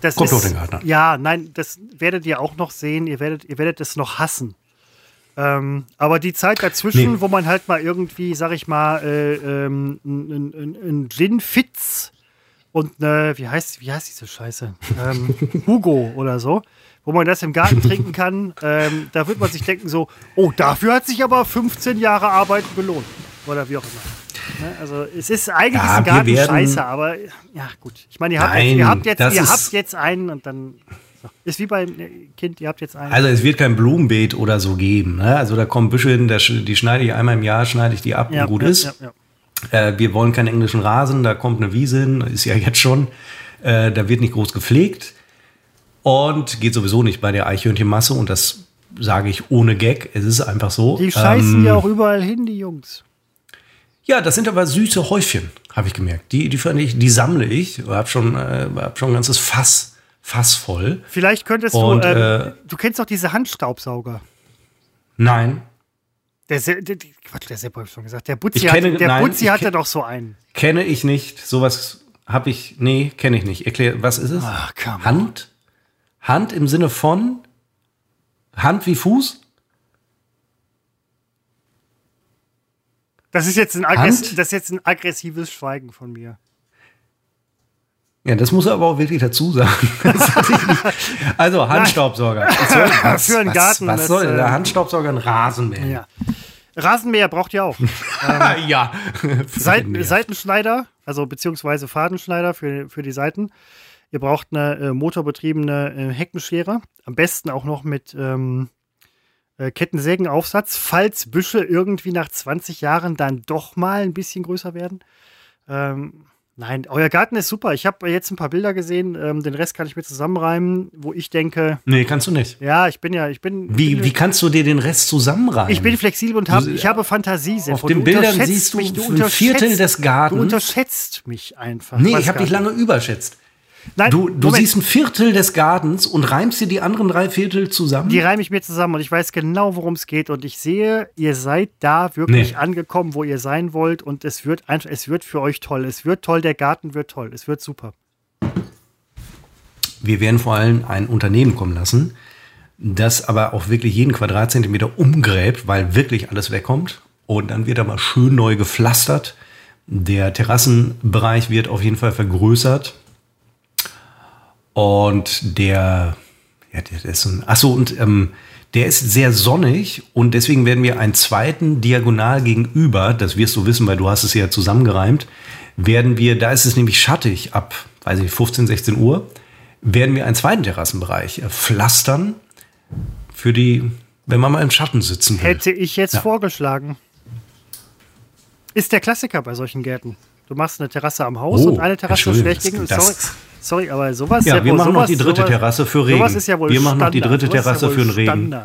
das Kommt ist, Garten. Ja, nein, das werdet ihr auch noch sehen. Ihr werdet, ihr werdet es noch hassen. Ähm, aber die Zeit dazwischen, nee. wo man halt mal irgendwie, sag ich mal, äh, ähm, ein Gin Fitz und eine, wie heißt, wie heißt diese Scheiße? Ähm, Hugo oder so wo man das im Garten trinken kann, ähm, da wird man sich denken so, oh, dafür hat sich aber 15 Jahre Arbeit gelohnt. Oder wie auch immer. Ne? Also es ist eigentlich ja, ein Garten scheiße, aber ja gut. Ich meine, ihr, habt jetzt, ihr, habt, jetzt, ihr habt jetzt einen und dann ist wie beim Kind, ihr habt jetzt einen. Also es wird kein Blumenbeet oder so geben. Ne? Also da kommen Büsche hin, die schneide ich einmal im Jahr, schneide ich die ab ja, und gut ja, ist. Äh, wir wollen keinen englischen Rasen, da kommt eine Wiese hin, ist ja jetzt schon. Äh, da wird nicht groß gepflegt. Und geht sowieso nicht bei der Eichhörnchenmasse und das sage ich ohne Gag. Es ist einfach so. Die scheißen ähm, ja auch überall hin, die Jungs. Ja, das sind aber süße Häufchen, habe ich gemerkt. Die, die, ich, die sammle ich. Ich habe schon, äh, hab schon ein ganzes Fass, Fass voll. Vielleicht könntest und, du, äh, äh, du kennst doch diese Handstaubsauger. Nein. Der, der, der Quatsch, der Sepp habe ich schon gesagt. Der Butzi, kenne, hat, der nein, Butzi hatte doch so einen. Kenne ich nicht. Sowas habe ich, nee, kenne ich nicht. Erklär, was ist es? Ach, Hand? Hand im Sinne von Hand wie Fuß? Das ist jetzt ein, Aggress das ist jetzt ein aggressives Schweigen von mir. Ja, das muss er aber auch wirklich dazu sagen. also Handstaubsauger. Soll, was, Für einen was, Garten. Was soll der äh, Handstaubsauger? Ein Rasenmäher. Ja. Rasenmäher braucht ihr auch. ähm, ja. Seiten, Seitenschneider, also beziehungsweise Fadenschneider für, für die Seiten. Ihr braucht eine äh, motorbetriebene äh, Heckenschere. Am besten auch noch mit ähm, äh, Kettensägenaufsatz, falls Büsche irgendwie nach 20 Jahren dann doch mal ein bisschen größer werden. Ähm, nein, euer Garten ist super. Ich habe jetzt ein paar Bilder gesehen. Ähm, den Rest kann ich mir zusammenreimen, wo ich denke. Nee, kannst du nicht. Ja, ich bin ja, ich bin. Wie, bin, wie kannst du dir den Rest zusammenreimen? Ich bin flexibel und hab, ich habe Fantasie. Auf den Bildern siehst du, mich, du ein Viertel des Gartens. Du unterschätzt mich einfach. Nee, ich habe dich lange überschätzt. Nein, du, du siehst ein Viertel des Gartens und reimst dir die anderen drei Viertel zusammen? Die reime ich mir zusammen und ich weiß genau, worum es geht. Und ich sehe, ihr seid da wirklich nee. angekommen, wo ihr sein wollt. Und es wird einfach, es wird für euch toll. Es wird toll, der Garten wird toll. Es wird super. Wir werden vor allem ein Unternehmen kommen lassen, das aber auch wirklich jeden Quadratzentimeter umgräbt, weil wirklich alles wegkommt. Und dann wird er mal schön neu gepflastert. Der Terrassenbereich wird auf jeden Fall vergrößert. Und der, ja, der ist ein, achso, und ähm, der ist sehr sonnig und deswegen werden wir einen zweiten diagonal gegenüber, das wirst du wissen, weil du hast es ja zusammengereimt, werden wir, da ist es nämlich schattig ab, weiß ich, 15, 16 Uhr, werden wir einen zweiten Terrassenbereich äh, pflastern für die, wenn man mal im Schatten sitzen will. Hätte ich jetzt ja. vorgeschlagen. Ist der Klassiker bei solchen Gärten. Du machst eine Terrasse am Haus oh, und eine Terrasse schlecht gegen. Sorry, sorry, aber sowas. Ja, ja wir machen sowas, noch die dritte sowas, Terrasse für Regen. Sowas ist ja wohl wir machen Standard. noch die dritte Terrasse ja für den Regen.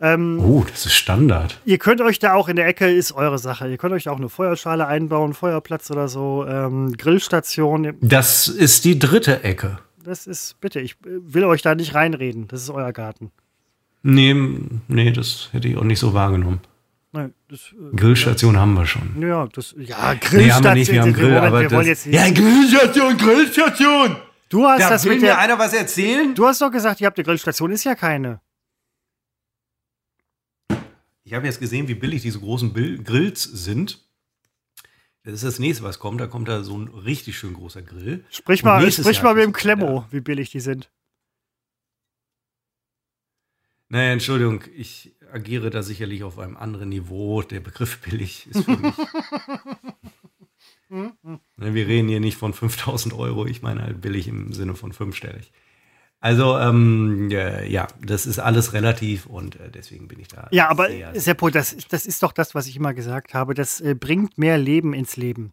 Ähm, oh, das ist Standard. Ihr könnt euch da auch in der Ecke, ist eure Sache. Ihr könnt euch da auch eine Feuerschale einbauen, Feuerplatz oder so, ähm, Grillstation. Das ist die dritte Ecke. Das ist, bitte, ich will euch da nicht reinreden. Das ist euer Garten. Nee, nee, das hätte ich auch nicht so wahrgenommen. Nein, das, äh, Grillstation ja. haben wir schon. Ja, das, ja Grillstation. Nee, haben wir nicht, wir haben Grill, aber wir das, jetzt Ja, Grillstation, Grillstation. Du hast da das will mit mir der, einer was erzählen? Du hast doch gesagt, ihr habt eine Grillstation, ist ja keine. Ich habe jetzt gesehen, wie billig diese großen Bill Grills sind. Das ist das nächste, was kommt. Da kommt da so ein richtig schön großer Grill. Sprich mal, sprich mal mit dem Klemmo, wie billig die sind. Naja, Entschuldigung, ich agiere da sicherlich auf einem anderen Niveau. Der Begriff billig ist für mich. Ne, wir reden hier nicht von 5000 Euro, ich meine halt billig im Sinne von fünfstellig. Also, ähm, ja, das ist alles relativ und äh, deswegen bin ich da. Ja, aber Seppo, das, das ist doch das, was ich immer gesagt habe. Das äh, bringt mehr Leben ins Leben.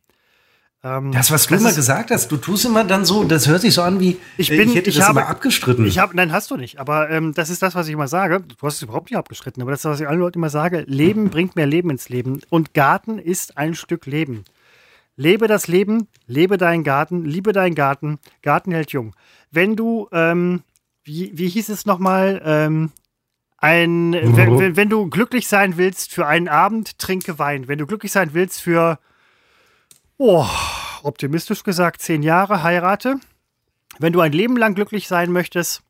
Ähm, das, was du immer gesagt hast, du tust immer dann so, das hört sich so an wie, ich, bin, ich hätte ich das habe, immer abgestritten. Ich habe, nein, hast du nicht. Aber ähm, das ist das, was ich immer sage. Du hast es überhaupt nicht abgestritten, aber das ist, was ich allen Leuten immer sage. Leben bringt mehr Leben ins Leben. Und Garten ist ein Stück Leben. Lebe das Leben, lebe deinen Garten, liebe deinen Garten. Garten hält jung. Wenn du, ähm, wie, wie hieß es nochmal, ähm, ein, wenn, wenn du glücklich sein willst für einen Abend, trinke Wein. Wenn du glücklich sein willst für, oh, optimistisch gesagt, zehn Jahre heirate. Wenn du ein Leben lang glücklich sein möchtest,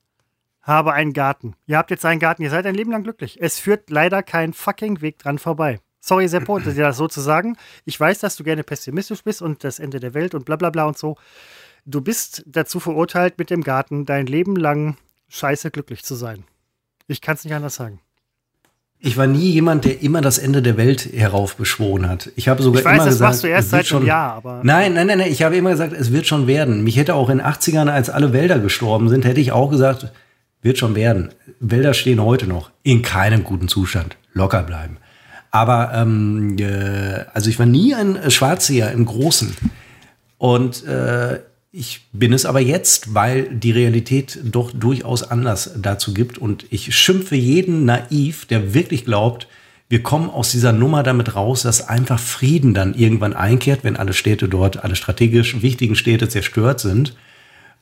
habe einen Garten. Ihr habt jetzt einen Garten, ihr seid ein Leben lang glücklich. Es führt leider kein fucking Weg dran vorbei. Sorry, Seppo, dir das so zu sagen. Ich weiß, dass du gerne pessimistisch bist und das Ende der Welt und bla bla bla und so. Du bist dazu verurteilt, mit dem Garten dein Leben lang scheiße glücklich zu sein. Ich kann es nicht anders sagen. Ich war nie jemand, der immer das Ende der Welt heraufbeschworen hat. Ich habe sogar ich weiß, immer das gesagt, machst du erst seit schon, einem Jahr, aber nein, nein, nein, nein. Ich habe immer gesagt, es wird schon werden. Mich hätte auch in den 80ern, als alle Wälder gestorben sind, hätte ich auch gesagt, wird schon werden. Wälder stehen heute noch in keinem guten Zustand. Locker bleiben. Aber ähm, äh, also ich war nie ein Schwarzseher im Großen. Und äh, ich bin es aber jetzt, weil die Realität doch durchaus anders dazu gibt. Und ich schimpfe jeden naiv, der wirklich glaubt, wir kommen aus dieser Nummer damit raus, dass einfach Frieden dann irgendwann einkehrt, wenn alle Städte dort, alle strategisch wichtigen Städte zerstört sind.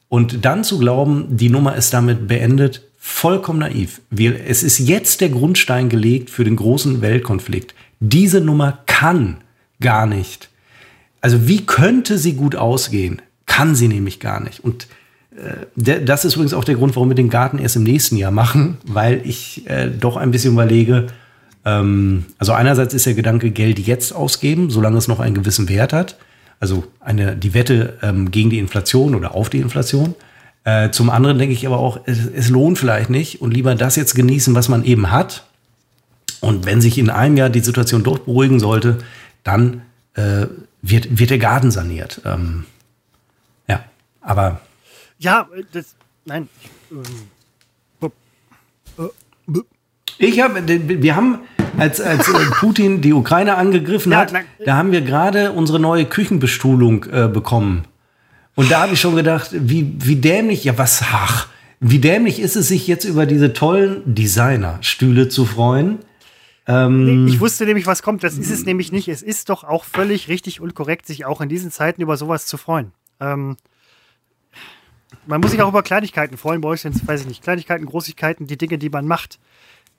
Und dann zu glauben, die Nummer ist damit beendet, vollkommen naiv. Es ist jetzt der Grundstein gelegt für den großen Weltkonflikt. Diese Nummer kann gar nicht. Also wie könnte sie gut ausgehen? Kann sie nämlich gar nicht. Und äh, das ist übrigens auch der Grund, warum wir den Garten erst im nächsten Jahr machen, weil ich äh, doch ein bisschen überlege, ähm, also einerseits ist der Gedanke, Geld jetzt ausgeben, solange es noch einen gewissen Wert hat. Also eine, die Wette ähm, gegen die Inflation oder auf die Inflation. Äh, zum anderen denke ich aber auch, es, es lohnt vielleicht nicht und lieber das jetzt genießen, was man eben hat. Und wenn sich in einem Jahr die Situation doch beruhigen sollte, dann äh, wird, wird der Garten saniert. Ähm, aber. Ja, das. Nein. Ich habe, wir haben, als, als äh, Putin die Ukraine angegriffen ja, hat, nein. da haben wir gerade unsere neue Küchenbestuhlung äh, bekommen. Und da habe ich schon gedacht, wie, wie dämlich, ja was, ach, wie dämlich ist es, sich jetzt über diese tollen Designer-Stühle zu freuen. Ähm, ich wusste nämlich, was kommt. Das ist es nämlich nicht. Es ist doch auch völlig richtig und korrekt, sich auch in diesen Zeiten über sowas zu freuen. Ähm, man muss sich auch über Kleinigkeiten freuen, bei euch sind es, weiß ich nicht, Kleinigkeiten, Großigkeiten, die Dinge, die man macht.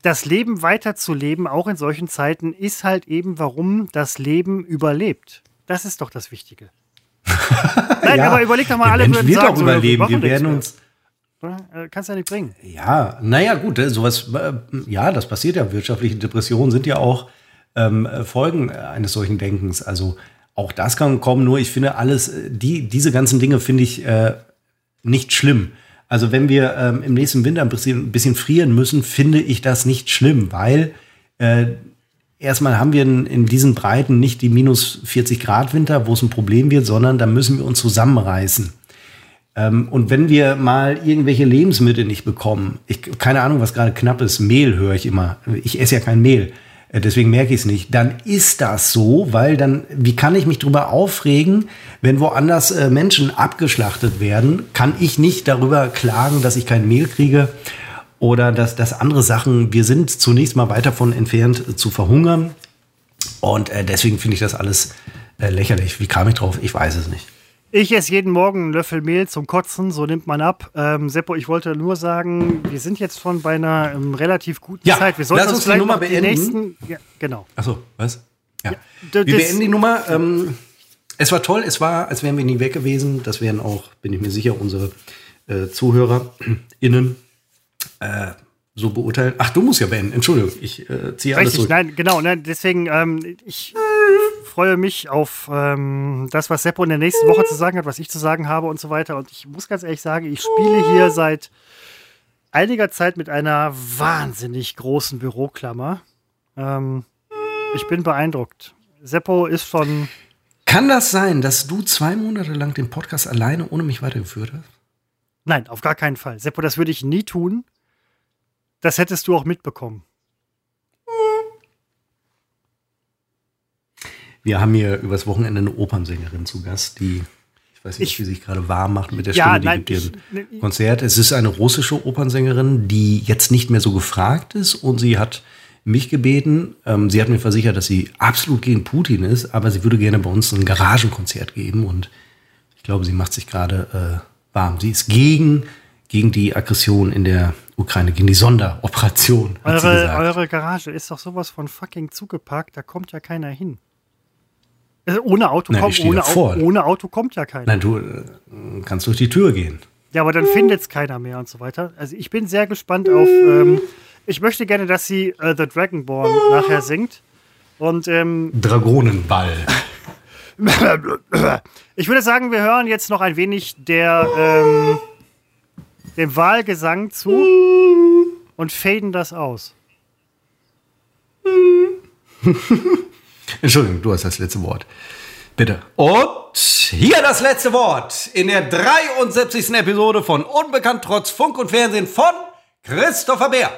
Das Leben weiterzuleben, auch in solchen Zeiten, ist halt eben, warum das Leben überlebt. Das ist doch das Wichtige. Nein, ja, aber überleg doch mal, alle Mensch würden wird sagen, auch überleben. Wir werden uns. Äh, kannst ja nicht bringen. Ja, naja, gut, äh, sowas, äh, ja, das passiert ja. Wirtschaftliche Depressionen sind ja auch ähm, Folgen eines solchen Denkens. Also auch das kann kommen, nur ich finde alles, die, diese ganzen Dinge finde ich äh, nicht schlimm. Also wenn wir ähm, im nächsten Winter ein bisschen, ein bisschen, frieren müssen, finde ich das nicht schlimm, weil äh, erstmal haben wir in, in, diesen Breiten nicht die minus 40 Grad Winter, wo es ein Problem wird, sondern da müssen wir uns zusammenreißen. Ähm, und wenn wir mal irgendwelche Lebensmittel nicht bekommen, ich, keine Ahnung, was gerade knapp ist, Mehl höre ich immer. Ich esse ja kein Mehl. Äh, deswegen merke ich es nicht, dann ist das so, weil dann, wie kann ich mich darüber aufregen, wenn woanders äh, Menschen abgeschlachtet werden, kann ich nicht darüber klagen, dass ich kein Mehl kriege oder dass, dass andere Sachen, wir sind zunächst mal weit davon entfernt zu verhungern und äh, deswegen finde ich das alles äh, lächerlich. Wie kam ich drauf? Ich weiß es nicht. Ich esse jeden Morgen einen Löffel Mehl zum Kotzen, so nimmt man ab. Ähm, Seppo, ich wollte nur sagen, wir sind jetzt schon bei einer ähm, relativ guten ja, Zeit. Wir sollten lass uns die Nummer beenden. Die nächsten, ja, genau. Achso, was? Ja. ja wir beenden die Nummer. Ähm, es war toll, es war, als wären wir nie weg gewesen. Das wären auch, bin ich mir sicher, unsere äh, ZuhörerInnen äh, so beurteilen. Ach, du musst ja beenden. Entschuldigung, ich äh, ziehe alles Richtig, zurück. nein, genau. Nein, deswegen, ähm, ich freue mich auf ähm, das, was Seppo in der nächsten Woche zu sagen hat, was ich zu sagen habe und so weiter. Und ich muss ganz ehrlich sagen, ich spiele hier seit einiger Zeit mit einer wahnsinnig großen Büroklammer. Ähm, ich bin beeindruckt. Seppo ist von. Kann das sein, dass du zwei Monate lang den Podcast alleine ohne mich weitergeführt hast? Nein, auf gar keinen Fall. Seppo, das würde ich nie tun. Das hättest du auch mitbekommen. Wir haben hier übers Wochenende eine Opernsängerin zu Gast, die, ich weiß nicht, ich, wie sich gerade warm macht mit der ja, Stimme, die nein, gibt ihr ein Konzert. Es ist eine russische Opernsängerin, die jetzt nicht mehr so gefragt ist und sie hat mich gebeten, ähm, sie hat mir versichert, dass sie absolut gegen Putin ist, aber sie würde gerne bei uns ein Garagenkonzert geben und ich glaube, sie macht sich gerade äh, warm. Sie ist gegen, gegen die Aggression in der Ukraine, gegen die Sonderoperation. Eure, eure Garage ist doch sowas von fucking zugeparkt, da kommt ja keiner hin. Also ohne Auto, Nein, kommt, ohne, Au ohne Auto kommt ja keiner. Nein, du äh, kannst durch die Tür gehen. Ja, aber dann findet es keiner mehr und so weiter. Also ich bin sehr gespannt auf. Ähm, ich möchte gerne, dass sie äh, The Dragonborn nachher singt. Und ähm, Dragonenball. ich würde sagen, wir hören jetzt noch ein wenig der ähm, dem Wahlgesang zu und faden das aus. Entschuldigung, du hast das letzte Wort. Bitte. Und hier das letzte Wort in der 73. Episode von Unbekannt trotz Funk und Fernsehen von Christopher Bär.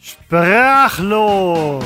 Sprachlos.